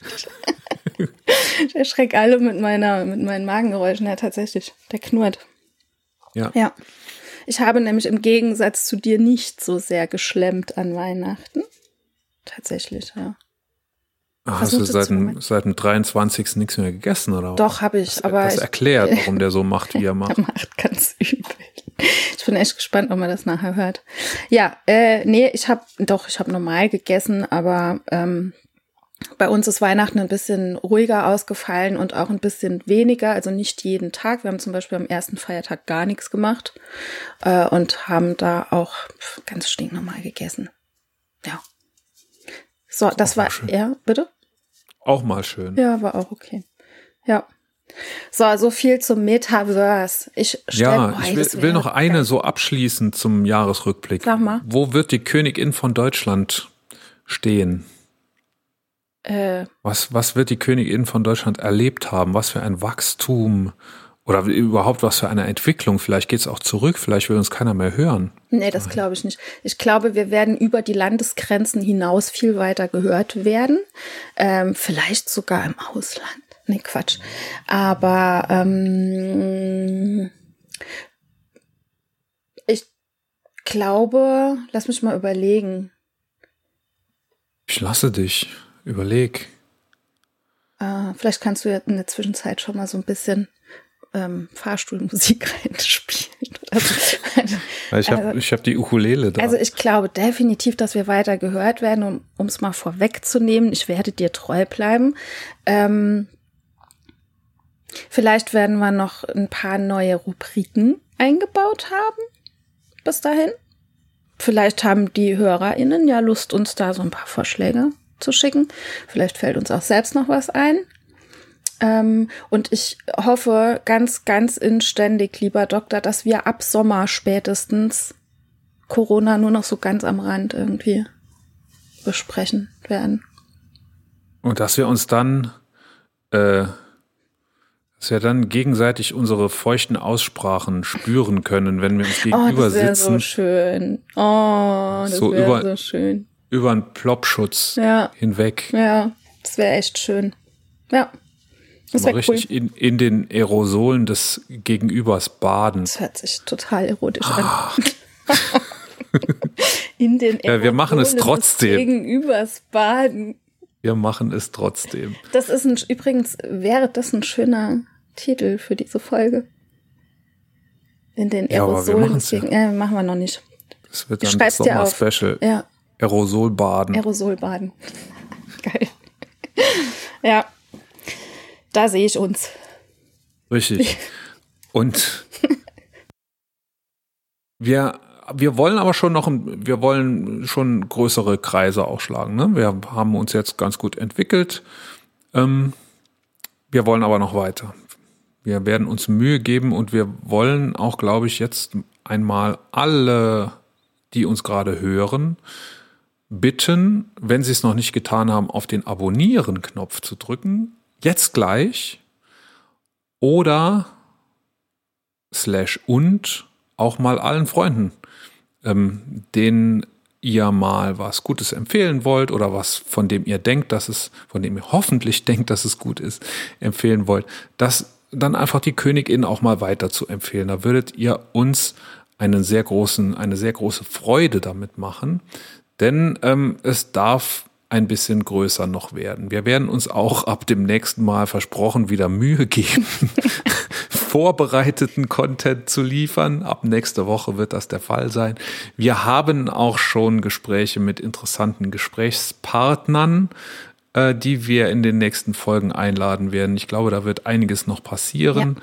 ich erschrecke alle mit meiner, mit meinen Magengeräuschen. Ja, tatsächlich. Der knurrt. Ja. Ja. Ich habe nämlich im Gegensatz zu dir nicht so sehr geschlemmt an Weihnachten. Tatsächlich, ja. Ach, hast du seit dem, seit dem 23. nichts mehr gegessen, oder? Doch, habe ich. Das, aber das erklärt, warum der so macht, (laughs) wie er macht. er macht ganz übel. (laughs) Ich bin echt gespannt, ob man das nachher hört. Ja, äh, nee, ich habe doch, ich habe normal gegessen, aber ähm, bei uns ist Weihnachten ein bisschen ruhiger ausgefallen und auch ein bisschen weniger, also nicht jeden Tag. Wir haben zum Beispiel am ersten Feiertag gar nichts gemacht äh, und haben da auch ganz stinknormal gegessen. Ja. So, das war, ja, bitte? Auch mal schön. Ja, war auch okay. Ja. So, so viel zum Metaverse. Ich ja, ich will, will noch eine so abschließend zum Jahresrückblick. Sag mal. Wo wird die Königin von Deutschland stehen? Äh, was, was wird die Königin von Deutschland erlebt haben? Was für ein Wachstum? Oder überhaupt was für eine Entwicklung. Vielleicht geht es auch zurück, vielleicht will uns keiner mehr hören. Nee, das glaube ich nicht. Ich glaube, wir werden über die Landesgrenzen hinaus viel weiter gehört werden. Ähm, vielleicht sogar im Ausland. Nee, Quatsch. Aber ähm, ich glaube, lass mich mal überlegen. Ich lasse dich. Überleg. Äh, vielleicht kannst du ja in der Zwischenzeit schon mal so ein bisschen ähm, Fahrstuhlmusik (laughs) reinspielen. Also, ich habe also, hab die Ukulele da. Also ich glaube definitiv, dass wir weiter gehört werden, um es mal vorwegzunehmen. Ich werde dir treu bleiben. Ähm, vielleicht werden wir noch ein paar neue Rubriken eingebaut haben. Bis dahin. Vielleicht haben die HörerInnen ja Lust, uns da so ein paar Vorschläge zu schicken. Vielleicht fällt uns auch selbst noch was ein. Ähm, und ich hoffe ganz, ganz inständig, lieber Doktor, dass wir ab Sommer spätestens Corona nur noch so ganz am Rand irgendwie besprechen werden. Und dass wir uns dann, äh, dass wir dann gegenseitig unsere feuchten Aussprachen spüren können, wenn wir uns gegenüber oh, das sitzen. so schön. Oh, das so wäre so schön. Über einen Ploppschutz ja. hinweg. Ja, das wäre echt schön. Ja. Das wäre richtig cool. in, in den Aerosolen des Gegenübers baden. Das hört sich total erotisch ah. an. (laughs) in den Aerosolen ja, wir machen es trotzdem. des Gegenübers baden. Wir machen es trotzdem. Das ist ein, übrigens, wäre das ein schöner Titel für diese Folge. In den Aerosolen. Ja, wir ja. äh, machen wir noch nicht. Das wird dann das Sommer-Special. Ja. Aerosolbaden. Aerosolbaden. (laughs) Geil. ja. Da sehe ich uns. Richtig. (laughs) Und wir, wir wollen aber schon noch, wir wollen schon größere Kreise ausschlagen. Ne? Wir haben uns jetzt ganz gut entwickelt. Ähm, wir wollen aber noch weiter. Wir werden uns Mühe geben und wir wollen auch, glaube ich, jetzt einmal alle, die uns gerade hören, bitten, wenn Sie es noch nicht getan haben, auf den Abonnieren-Knopf zu drücken. Jetzt gleich. Oder slash und auch mal allen Freunden, ähm, denen ihr mal was Gutes empfehlen wollt oder was von dem ihr denkt, dass es, von dem ihr hoffentlich denkt, dass es gut ist, empfehlen wollt, das dann einfach die Königin auch mal weiter zu empfehlen. Da würdet ihr uns einen sehr großen, eine sehr große Freude damit machen, denn ähm, es darf ein bisschen größer noch werden. Wir werden uns auch ab dem nächsten Mal versprochen wieder Mühe geben, (laughs) vorbereiteten Content zu liefern. Ab nächste Woche wird das der Fall sein. Wir haben auch schon Gespräche mit interessanten Gesprächspartnern, äh, die wir in den nächsten Folgen einladen werden. Ich glaube, da wird einiges noch passieren.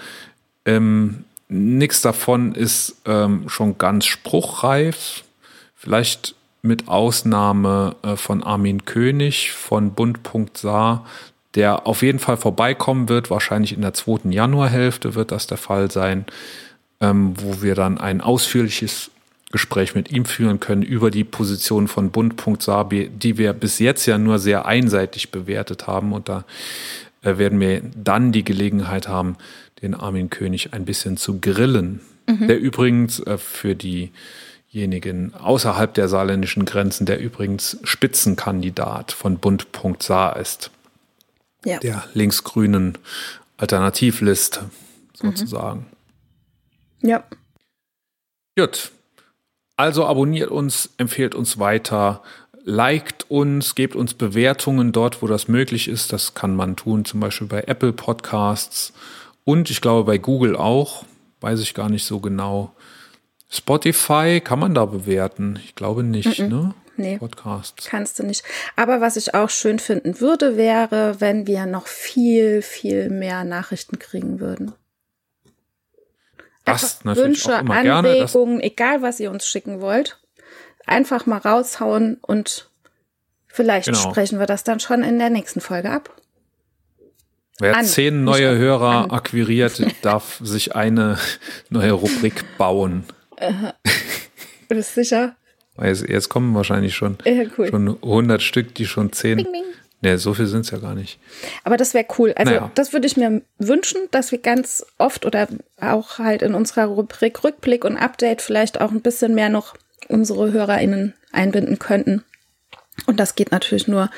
Ja. Ähm, nichts davon ist ähm, schon ganz spruchreif. Vielleicht mit Ausnahme äh, von Armin König von Bund.Saar, der auf jeden Fall vorbeikommen wird. Wahrscheinlich in der zweiten Januarhälfte wird das der Fall sein, ähm, wo wir dann ein ausführliches Gespräch mit ihm führen können über die Position von Bund.Saar, die wir bis jetzt ja nur sehr einseitig bewertet haben. Und da äh, werden wir dann die Gelegenheit haben, den Armin König ein bisschen zu grillen. Mhm. Der übrigens äh, für diejenigen außerhalb der saarländischen Grenzen, der übrigens Spitzenkandidat von Bund.Saar ist. Ja. Der linksgrünen Alternativliste sozusagen. Mhm. Ja. Gut. Also abonniert uns, empfehlt uns weiter, liked uns, gebt uns Bewertungen dort, wo das möglich ist. Das kann man tun, zum Beispiel bei Apple Podcasts und ich glaube bei Google auch. Weiß ich gar nicht so genau. Spotify kann man da bewerten? Ich glaube nicht, mm -mm. ne? Nee, Podcasts. kannst du nicht. Aber was ich auch schön finden würde, wäre, wenn wir noch viel, viel mehr Nachrichten kriegen würden. Das natürlich Wünsche, Anregungen, gerne, egal was ihr uns schicken wollt, einfach mal raushauen und vielleicht genau. sprechen wir das dann schon in der nächsten Folge ab. Wer an, zehn neue Hörer an. akquiriert, (laughs) darf sich eine neue Rubrik bauen. Uh, (laughs) bist du sicher? Jetzt, jetzt kommen wahrscheinlich schon, ja, cool. schon 100 Stück, die schon zehn. Bing, bing. Nee, so viel sind es ja gar nicht. Aber das wäre cool. Also naja. das würde ich mir wünschen, dass wir ganz oft oder auch halt in unserer Rubrik Rückblick und Update vielleicht auch ein bisschen mehr noch unsere HörerInnen einbinden könnten. Und das geht natürlich nur,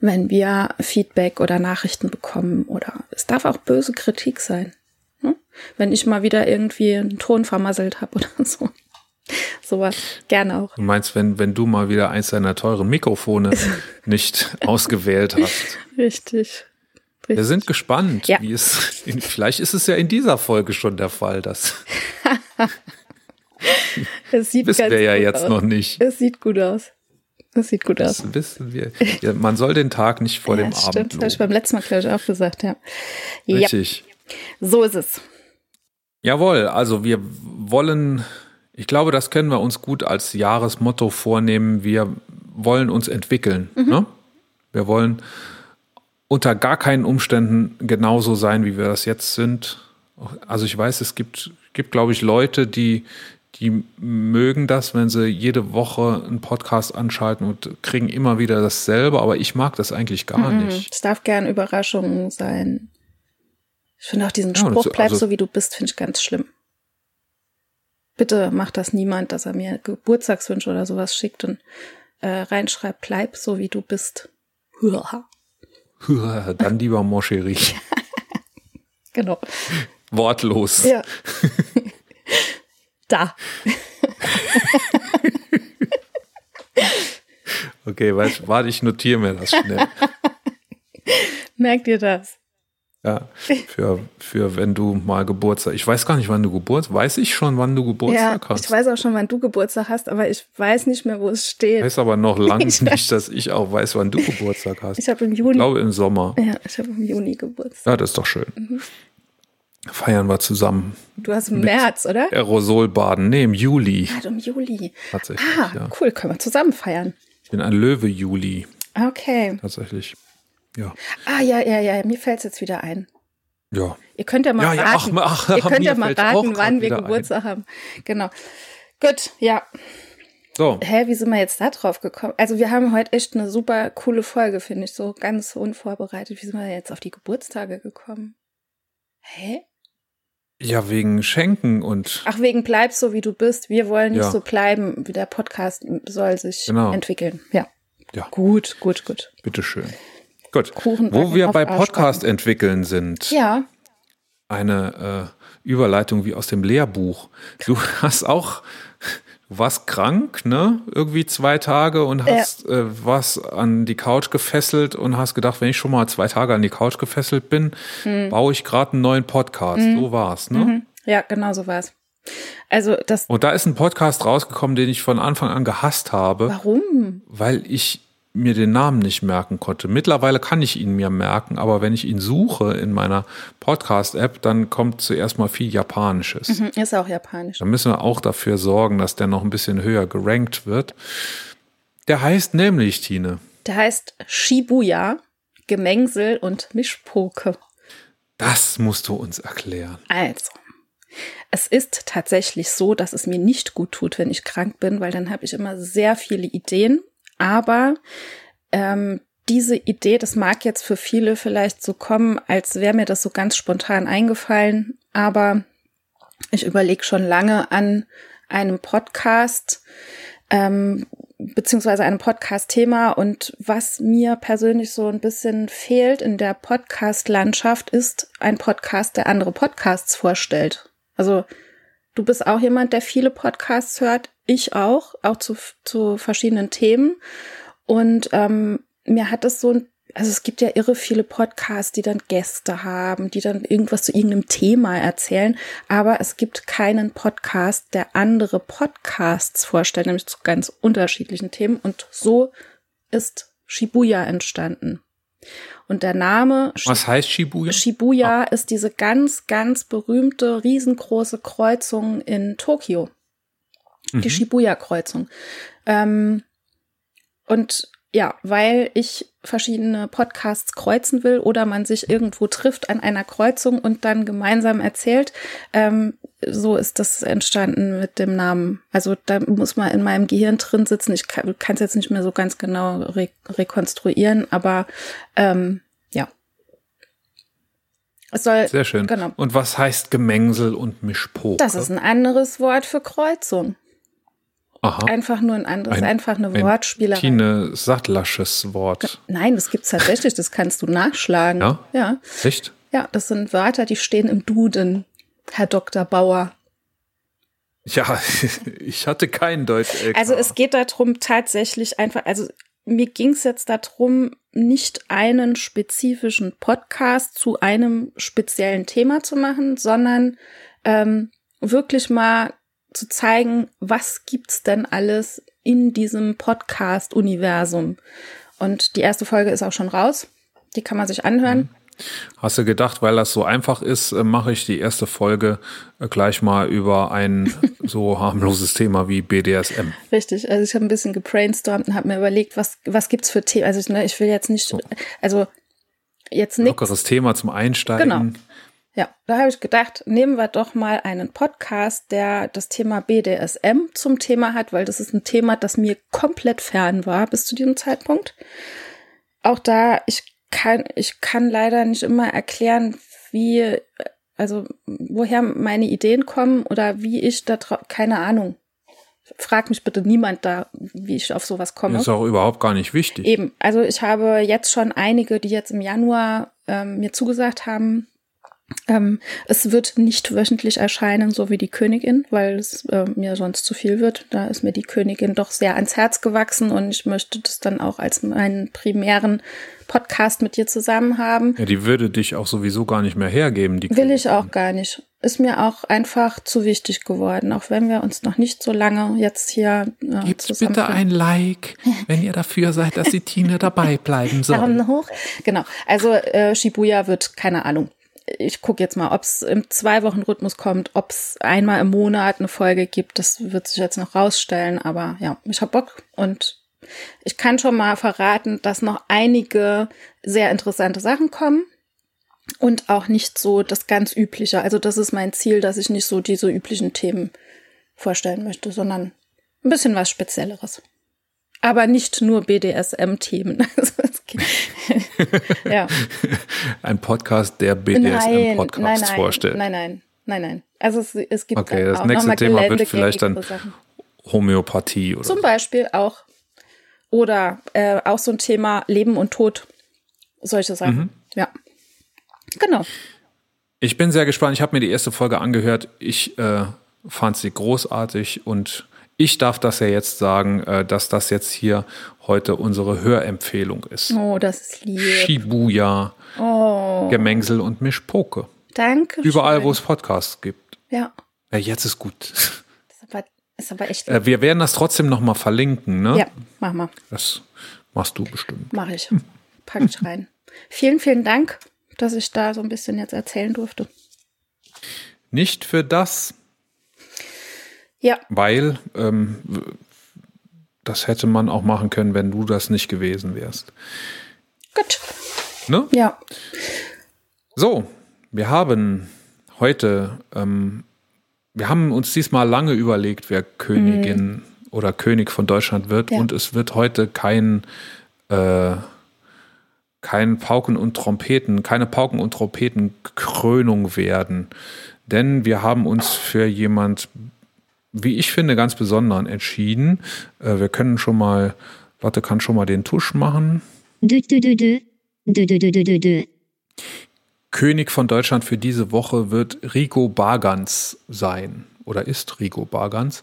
wenn wir Feedback oder Nachrichten bekommen oder es darf auch böse Kritik sein. Ne? Wenn ich mal wieder irgendwie einen Ton vermasselt habe oder (laughs) so. (laughs) Sowas gerne auch. Du meinst, wenn, wenn du mal wieder eins deiner teuren Mikrofone (laughs) nicht ausgewählt hast. Richtig. Richtig. Wir sind gespannt, ja. wie es. vielleicht ist es ja in dieser Folge schon der Fall, dass. (laughs) es sieht wissen wir ja jetzt aus. noch nicht. Es sieht gut aus. Es sieht gut aus. Das wissen wir. Ja, man soll den Tag nicht vor ja, dem Abend. Stimmt, das habe ich beim letzten Mal, glaube ich, auch gesagt, ja. Richtig. So ist es. Jawohl, also wir wollen ich glaube, das können wir uns gut als Jahresmotto vornehmen. Wir wollen uns entwickeln. Mhm. Ne? Wir wollen unter gar keinen Umständen genauso sein, wie wir das jetzt sind. Also ich weiß, es gibt, gibt glaube ich, Leute, die, die mögen das, wenn sie jede Woche einen Podcast anschalten und kriegen immer wieder dasselbe, aber ich mag das eigentlich gar mhm. nicht. Es darf gern Überraschung sein. Ich finde auch diesen Spruch, ja, bleib also, so wie du bist, finde ich ganz schlimm. Bitte macht das niemand, dass er mir Geburtstagswünsche oder sowas schickt und äh, reinschreibt, bleib so wie du bist. (laughs) Dann lieber Moscherie. (laughs) genau. Wortlos. Ja. (laughs) da. okay, warte, ich notiere mir das schnell. Merkt ihr das? Ja, für, für wenn du mal Geburtstag. Ich weiß gar nicht, wann du Geburtstag. Weiß ich schon, wann du Geburtstag ja, hast? Ich weiß auch schon, wann du Geburtstag hast, aber ich weiß nicht mehr, wo es steht. Ich weiß aber noch lange (laughs) nicht, dass ich auch weiß, wann du Geburtstag hast. Ich habe im Juni. Ich glaube im Sommer. Ja, ich habe im Juni Geburtstag. Ja, das ist doch schön. Mhm. Feiern wir zusammen. Du hast im März, oder? Aerosolbaden. Nee, im Juli. Ah, im Juli. Tatsächlich. Ah, ja. cool, können wir zusammen feiern. Ich bin ein Löwe Juli. Okay. Tatsächlich. Ja. Ah, ja, ja, ja, mir fällt es jetzt wieder ein. Ja. Ihr könnt ja mal ja, raten, ja, ach, ach, ihr könnt ja mal raten wann wir Geburtstag ein. haben. Genau. Gut, ja. So. Hä, wie sind wir jetzt da drauf gekommen? Also wir haben heute echt eine super coole Folge, finde ich, so ganz unvorbereitet. Wie sind wir jetzt auf die Geburtstage gekommen? Hä? Ja, wegen Schenken und. Ach, wegen bleib so wie du bist. Wir wollen nicht ja. so bleiben, wie der Podcast soll sich genau. entwickeln. Ja. Ja. Gut, gut, gut. Bitteschön. Gut. Kuchen Wo wir bei Podcast entwickeln sind. Ja. Eine äh, Überleitung wie aus dem Lehrbuch. Du (laughs) hast auch, du warst krank, ne? Irgendwie zwei Tage und hast ja. äh, was an die Couch gefesselt und hast gedacht, wenn ich schon mal zwei Tage an die Couch gefesselt bin, hm. baue ich gerade einen neuen Podcast. Hm. So war's, ne? Mhm. Ja, genau so war's. Also das. Und da ist ein Podcast rausgekommen, den ich von Anfang an gehasst habe. Warum? Weil ich mir den Namen nicht merken konnte. Mittlerweile kann ich ihn mir merken, aber wenn ich ihn suche in meiner Podcast-App, dann kommt zuerst mal viel Japanisches. Mhm, ist auch japanisch. Da müssen wir auch dafür sorgen, dass der noch ein bisschen höher gerankt wird. Der heißt nämlich, Tine. Der heißt Shibuya, Gemengsel und Mischpoke. Das musst du uns erklären. Also, es ist tatsächlich so, dass es mir nicht gut tut, wenn ich krank bin, weil dann habe ich immer sehr viele Ideen. Aber ähm, diese Idee, das mag jetzt für viele vielleicht so kommen, als wäre mir das so ganz spontan eingefallen. Aber ich überlege schon lange an einem Podcast, ähm, beziehungsweise einem Podcast-Thema. Und was mir persönlich so ein bisschen fehlt in der Podcast-Landschaft, ist ein Podcast, der andere Podcasts vorstellt. Also du bist auch jemand, der viele Podcasts hört. Ich auch, auch zu, zu verschiedenen Themen. Und ähm, mir hat es so ein also es gibt ja irre viele Podcasts, die dann Gäste haben, die dann irgendwas zu irgendeinem Thema erzählen, aber es gibt keinen Podcast, der andere Podcasts vorstellt, nämlich zu ganz unterschiedlichen Themen und so ist Shibuya entstanden. Und der Name Was heißt Shibuya? Shibuya ah. ist diese ganz, ganz berühmte, riesengroße Kreuzung in Tokio. Mhm. Die Shibuya-Kreuzung. Ähm, und ja, weil ich verschiedene Podcasts kreuzen will oder man sich irgendwo trifft an einer Kreuzung und dann gemeinsam erzählt. Ähm, so ist das entstanden mit dem Namen. Also da muss man in meinem Gehirn drin sitzen. Ich kann es jetzt nicht mehr so ganz genau re rekonstruieren, aber ähm, ja. Es soll, Sehr schön. Genau. Und was heißt Gemengsel und Mischpoke? Das ist ein anderes Wort für Kreuzung. Aha. Einfach nur ein anderes, ein, einfach eine ein Wortspielerei. Tine Sattlasches Wort. Nein, das gibt's tatsächlich, das kannst du nachschlagen. Ja? Ja. Echt? Ja, das sind Wörter, die stehen im Duden, Herr Dr. Bauer. Ja, (laughs) ich hatte kein Deutsch. -LK. Also es geht darum tatsächlich einfach, also mir ging es jetzt darum, nicht einen spezifischen Podcast zu einem speziellen Thema zu machen, sondern ähm, wirklich mal zu zeigen, was gibt's denn alles in diesem Podcast-Universum. Und die erste Folge ist auch schon raus. Die kann man sich anhören. Mhm. Hast du gedacht, weil das so einfach ist, äh, mache ich die erste Folge äh, gleich mal über ein (laughs) so harmloses Thema wie BDSM. Richtig, also ich habe ein bisschen gebrainstormt und habe mir überlegt, was was gibt's für Themen. Also ich, ne, ich will jetzt nicht, so. also jetzt nichts. Lockeres Thema zum Einsteigen. Genau. Ja, da habe ich gedacht, nehmen wir doch mal einen Podcast, der das Thema BDSM zum Thema hat, weil das ist ein Thema, das mir komplett fern war bis zu diesem Zeitpunkt. Auch da, ich kann, ich kann leider nicht immer erklären, wie, also woher meine Ideen kommen oder wie ich da drauf, keine Ahnung. Frag mich bitte niemand da, wie ich auf sowas komme. Das ist auch überhaupt gar nicht wichtig. Eben, also ich habe jetzt schon einige, die jetzt im Januar ähm, mir zugesagt haben, ähm, es wird nicht wöchentlich erscheinen, so wie die Königin, weil es äh, mir sonst zu viel wird. Da ist mir die Königin doch sehr ans Herz gewachsen und ich möchte das dann auch als meinen primären Podcast mit dir zusammen haben. Ja, die würde dich auch sowieso gar nicht mehr hergeben. Die Will Königin. ich auch gar nicht. Ist mir auch einfach zu wichtig geworden, auch wenn wir uns noch nicht so lange jetzt hier äh, Gebt bitte ein Like, wenn ihr dafür seid, dass die Tine dabei bleiben (laughs) soll. Daumen hoch. Genau. Also äh, Shibuya wird, keine Ahnung, ich gucke jetzt mal, ob es im Zwei-Wochen-Rhythmus kommt, ob es einmal im Monat eine Folge gibt. Das wird sich jetzt noch rausstellen. Aber ja, ich habe Bock und ich kann schon mal verraten, dass noch einige sehr interessante Sachen kommen und auch nicht so das ganz übliche. Also das ist mein Ziel, dass ich nicht so diese üblichen Themen vorstellen möchte, sondern ein bisschen was Spezielleres. Aber nicht nur BDSM-Themen. (laughs) (laughs) ja. Ein Podcast, der BDSM-Podcasts vorstellt. Nein, nein, nein, nein. Also es, es gibt Okay, das nächste Thema wird vielleicht dann Homöopathie oder Zum Beispiel auch. Oder äh, auch so ein Thema Leben und Tod. Solche Sachen. Mhm. Ja. Genau. Ich bin sehr gespannt. Ich habe mir die erste Folge angehört. Ich äh, fand sie großartig und ich darf das ja jetzt sagen, äh, dass das jetzt hier heute unsere Hörempfehlung ist. Oh, das ist lieb. Shibuya, oh. Gemengsel und Mischpoke. Danke. Überall, wo es Podcasts gibt. Ja. Ja, jetzt ist gut. Das ist aber, ist aber echt. Äh, wir werden das trotzdem nochmal verlinken, ne? Ja, mach mal. Das Machst du bestimmt. Mache ich. Pack ich rein. (laughs) vielen, vielen Dank, dass ich da so ein bisschen jetzt erzählen durfte. Nicht für das. Ja. Weil ähm, das hätte man auch machen können, wenn du das nicht gewesen wärst. Gut. Ne? Ja. So, wir haben heute, ähm, wir haben uns diesmal lange überlegt, wer Königin mhm. oder König von Deutschland wird. Ja. Und es wird heute kein, äh, kein Pauken und Trompeten, keine Pauken und Trompetenkrönung werden. Denn wir haben uns für jemand wie ich finde, ganz besonderen entschieden. Äh, wir können schon mal, warte, kann schon mal den Tusch machen. Dö, dö, dö, König von Deutschland für diese Woche wird Rico Bargans sein oder ist Rico Bargans.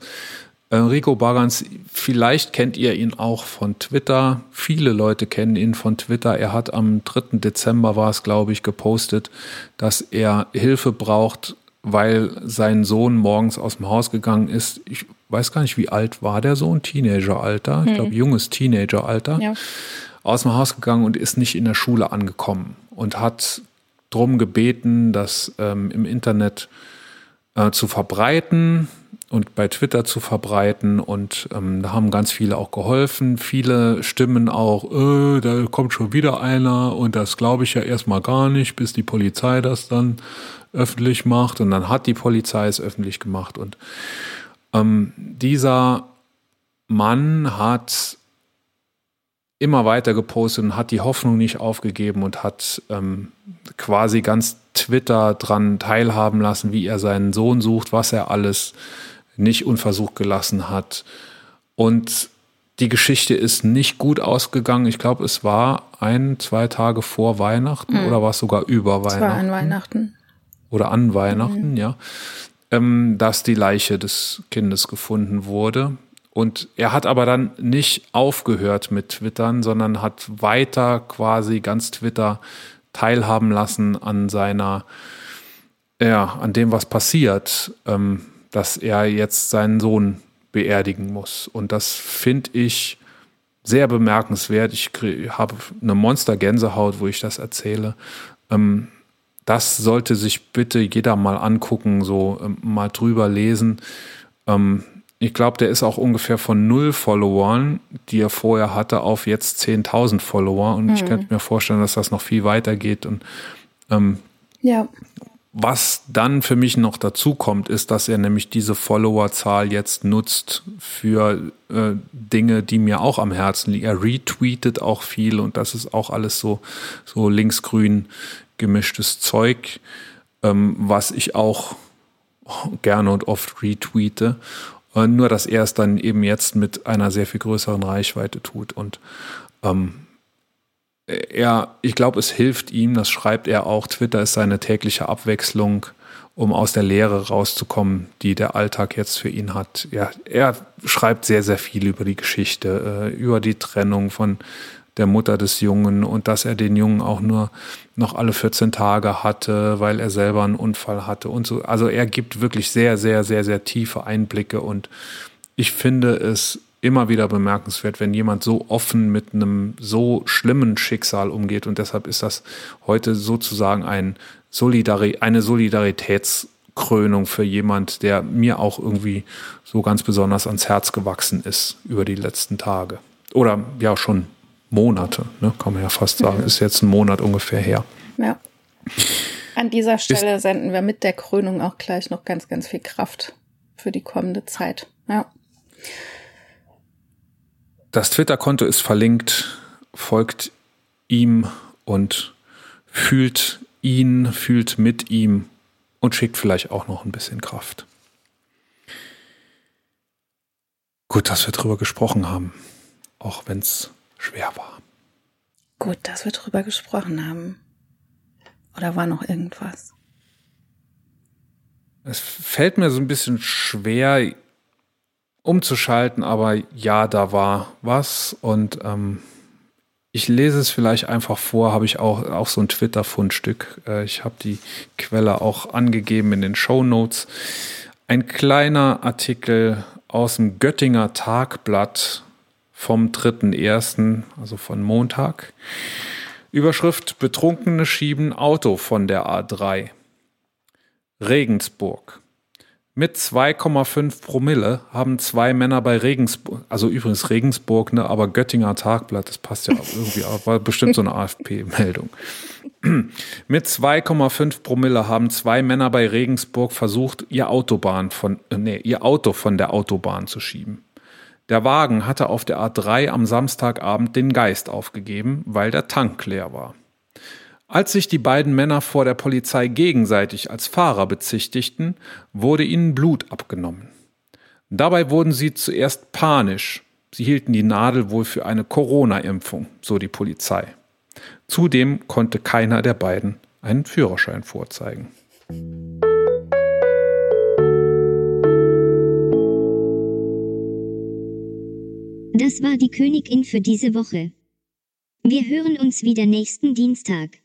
Äh, Rico Bargans, vielleicht kennt ihr ihn auch von Twitter. Viele Leute kennen ihn von Twitter. Er hat am 3. Dezember war es, glaube ich, gepostet, dass er Hilfe braucht weil sein Sohn morgens aus dem Haus gegangen ist. Ich weiß gar nicht, wie alt war der Sohn? Teenageralter. Ich hm. glaube, junges Teenageralter. Ja. Aus dem Haus gegangen und ist nicht in der Schule angekommen und hat drum gebeten, das ähm, im Internet äh, zu verbreiten und bei Twitter zu verbreiten. Und ähm, da haben ganz viele auch geholfen. Viele stimmen auch, äh, da kommt schon wieder einer und das glaube ich ja erstmal gar nicht, bis die Polizei das dann öffentlich macht und dann hat die Polizei es öffentlich gemacht und ähm, dieser Mann hat immer weiter gepostet und hat die Hoffnung nicht aufgegeben und hat ähm, quasi ganz Twitter dran teilhaben lassen, wie er seinen Sohn sucht, was er alles nicht unversucht gelassen hat. Und die Geschichte ist nicht gut ausgegangen. Ich glaube, es war ein, zwei Tage vor Weihnachten mhm. oder war es sogar über Weihnachten? Es war an Weihnachten oder an Weihnachten, mhm. ja, ähm, dass die Leiche des Kindes gefunden wurde. Und er hat aber dann nicht aufgehört mit Twittern, sondern hat weiter quasi ganz Twitter teilhaben lassen an seiner, ja, an dem, was passiert, ähm, dass er jetzt seinen Sohn beerdigen muss. Und das finde ich sehr bemerkenswert. Ich habe eine Monster-Gänsehaut, wo ich das erzähle. Ähm, das sollte sich bitte jeder mal angucken, so ähm, mal drüber lesen. Ähm, ich glaube, der ist auch ungefähr von null Followern, die er vorher hatte, auf jetzt 10.000 Follower. Und mhm. ich könnte mir vorstellen, dass das noch viel weiter geht. Und ähm, ja. Was dann für mich noch dazu kommt, ist, dass er nämlich diese Followerzahl jetzt nutzt für äh, Dinge, die mir auch am Herzen liegen. Er retweetet auch viel und das ist auch alles so, so linksgrün gemischtes Zeug, ähm, was ich auch gerne und oft retweete. Äh, nur, dass er es dann eben jetzt mit einer sehr viel größeren Reichweite tut. Und ähm, er, ich glaube, es hilft ihm, das schreibt er auch, Twitter ist seine tägliche Abwechslung, um aus der Leere rauszukommen, die der Alltag jetzt für ihn hat. Ja, er schreibt sehr, sehr viel über die Geschichte, äh, über die Trennung von der Mutter des Jungen und dass er den Jungen auch nur noch alle 14 Tage hatte, weil er selber einen Unfall hatte und so. Also er gibt wirklich sehr, sehr, sehr, sehr tiefe Einblicke und ich finde es immer wieder bemerkenswert, wenn jemand so offen mit einem so schlimmen Schicksal umgeht und deshalb ist das heute sozusagen ein Solidari eine Solidaritätskrönung für jemand, der mir auch irgendwie so ganz besonders ans Herz gewachsen ist über die letzten Tage. Oder ja, schon Monate, ne, kann man ja fast sagen. Mhm. Ist jetzt ein Monat ungefähr her. Ja. An dieser Stelle ist, senden wir mit der Krönung auch gleich noch ganz, ganz viel Kraft für die kommende Zeit. Ja. Das Twitter-Konto ist verlinkt, folgt ihm und fühlt ihn, fühlt mit ihm und schickt vielleicht auch noch ein bisschen Kraft. Gut, dass wir drüber gesprochen haben, auch wenn es schwer war. Gut, dass wir drüber gesprochen haben. Oder war noch irgendwas? Es fällt mir so ein bisschen schwer umzuschalten, aber ja, da war was und ähm, ich lese es vielleicht einfach vor, habe ich auch, auch so ein Twitter-Fundstück. Äh, ich habe die Quelle auch angegeben in den Show Notes. Ein kleiner Artikel aus dem Göttinger Tagblatt vom 3.1., also von Montag. Überschrift Betrunkene schieben Auto von der A3. Regensburg. Mit 2,5 Promille haben zwei Männer bei Regensburg, also übrigens Regensburg, ne, aber Göttinger Tagblatt, das passt ja irgendwie, (laughs) war bestimmt so eine AfP-Meldung. (clears throat) Mit 2,5 Promille haben zwei Männer bei Regensburg versucht, ihr Autobahn von, äh, nee, ihr Auto von der Autobahn zu schieben. Der Wagen hatte auf der A3 am Samstagabend den Geist aufgegeben, weil der Tank leer war. Als sich die beiden Männer vor der Polizei gegenseitig als Fahrer bezichtigten, wurde ihnen Blut abgenommen. Dabei wurden sie zuerst panisch. Sie hielten die Nadel wohl für eine Corona-Impfung, so die Polizei. Zudem konnte keiner der beiden einen Führerschein vorzeigen. Das war die Königin für diese Woche. Wir hören uns wieder nächsten Dienstag.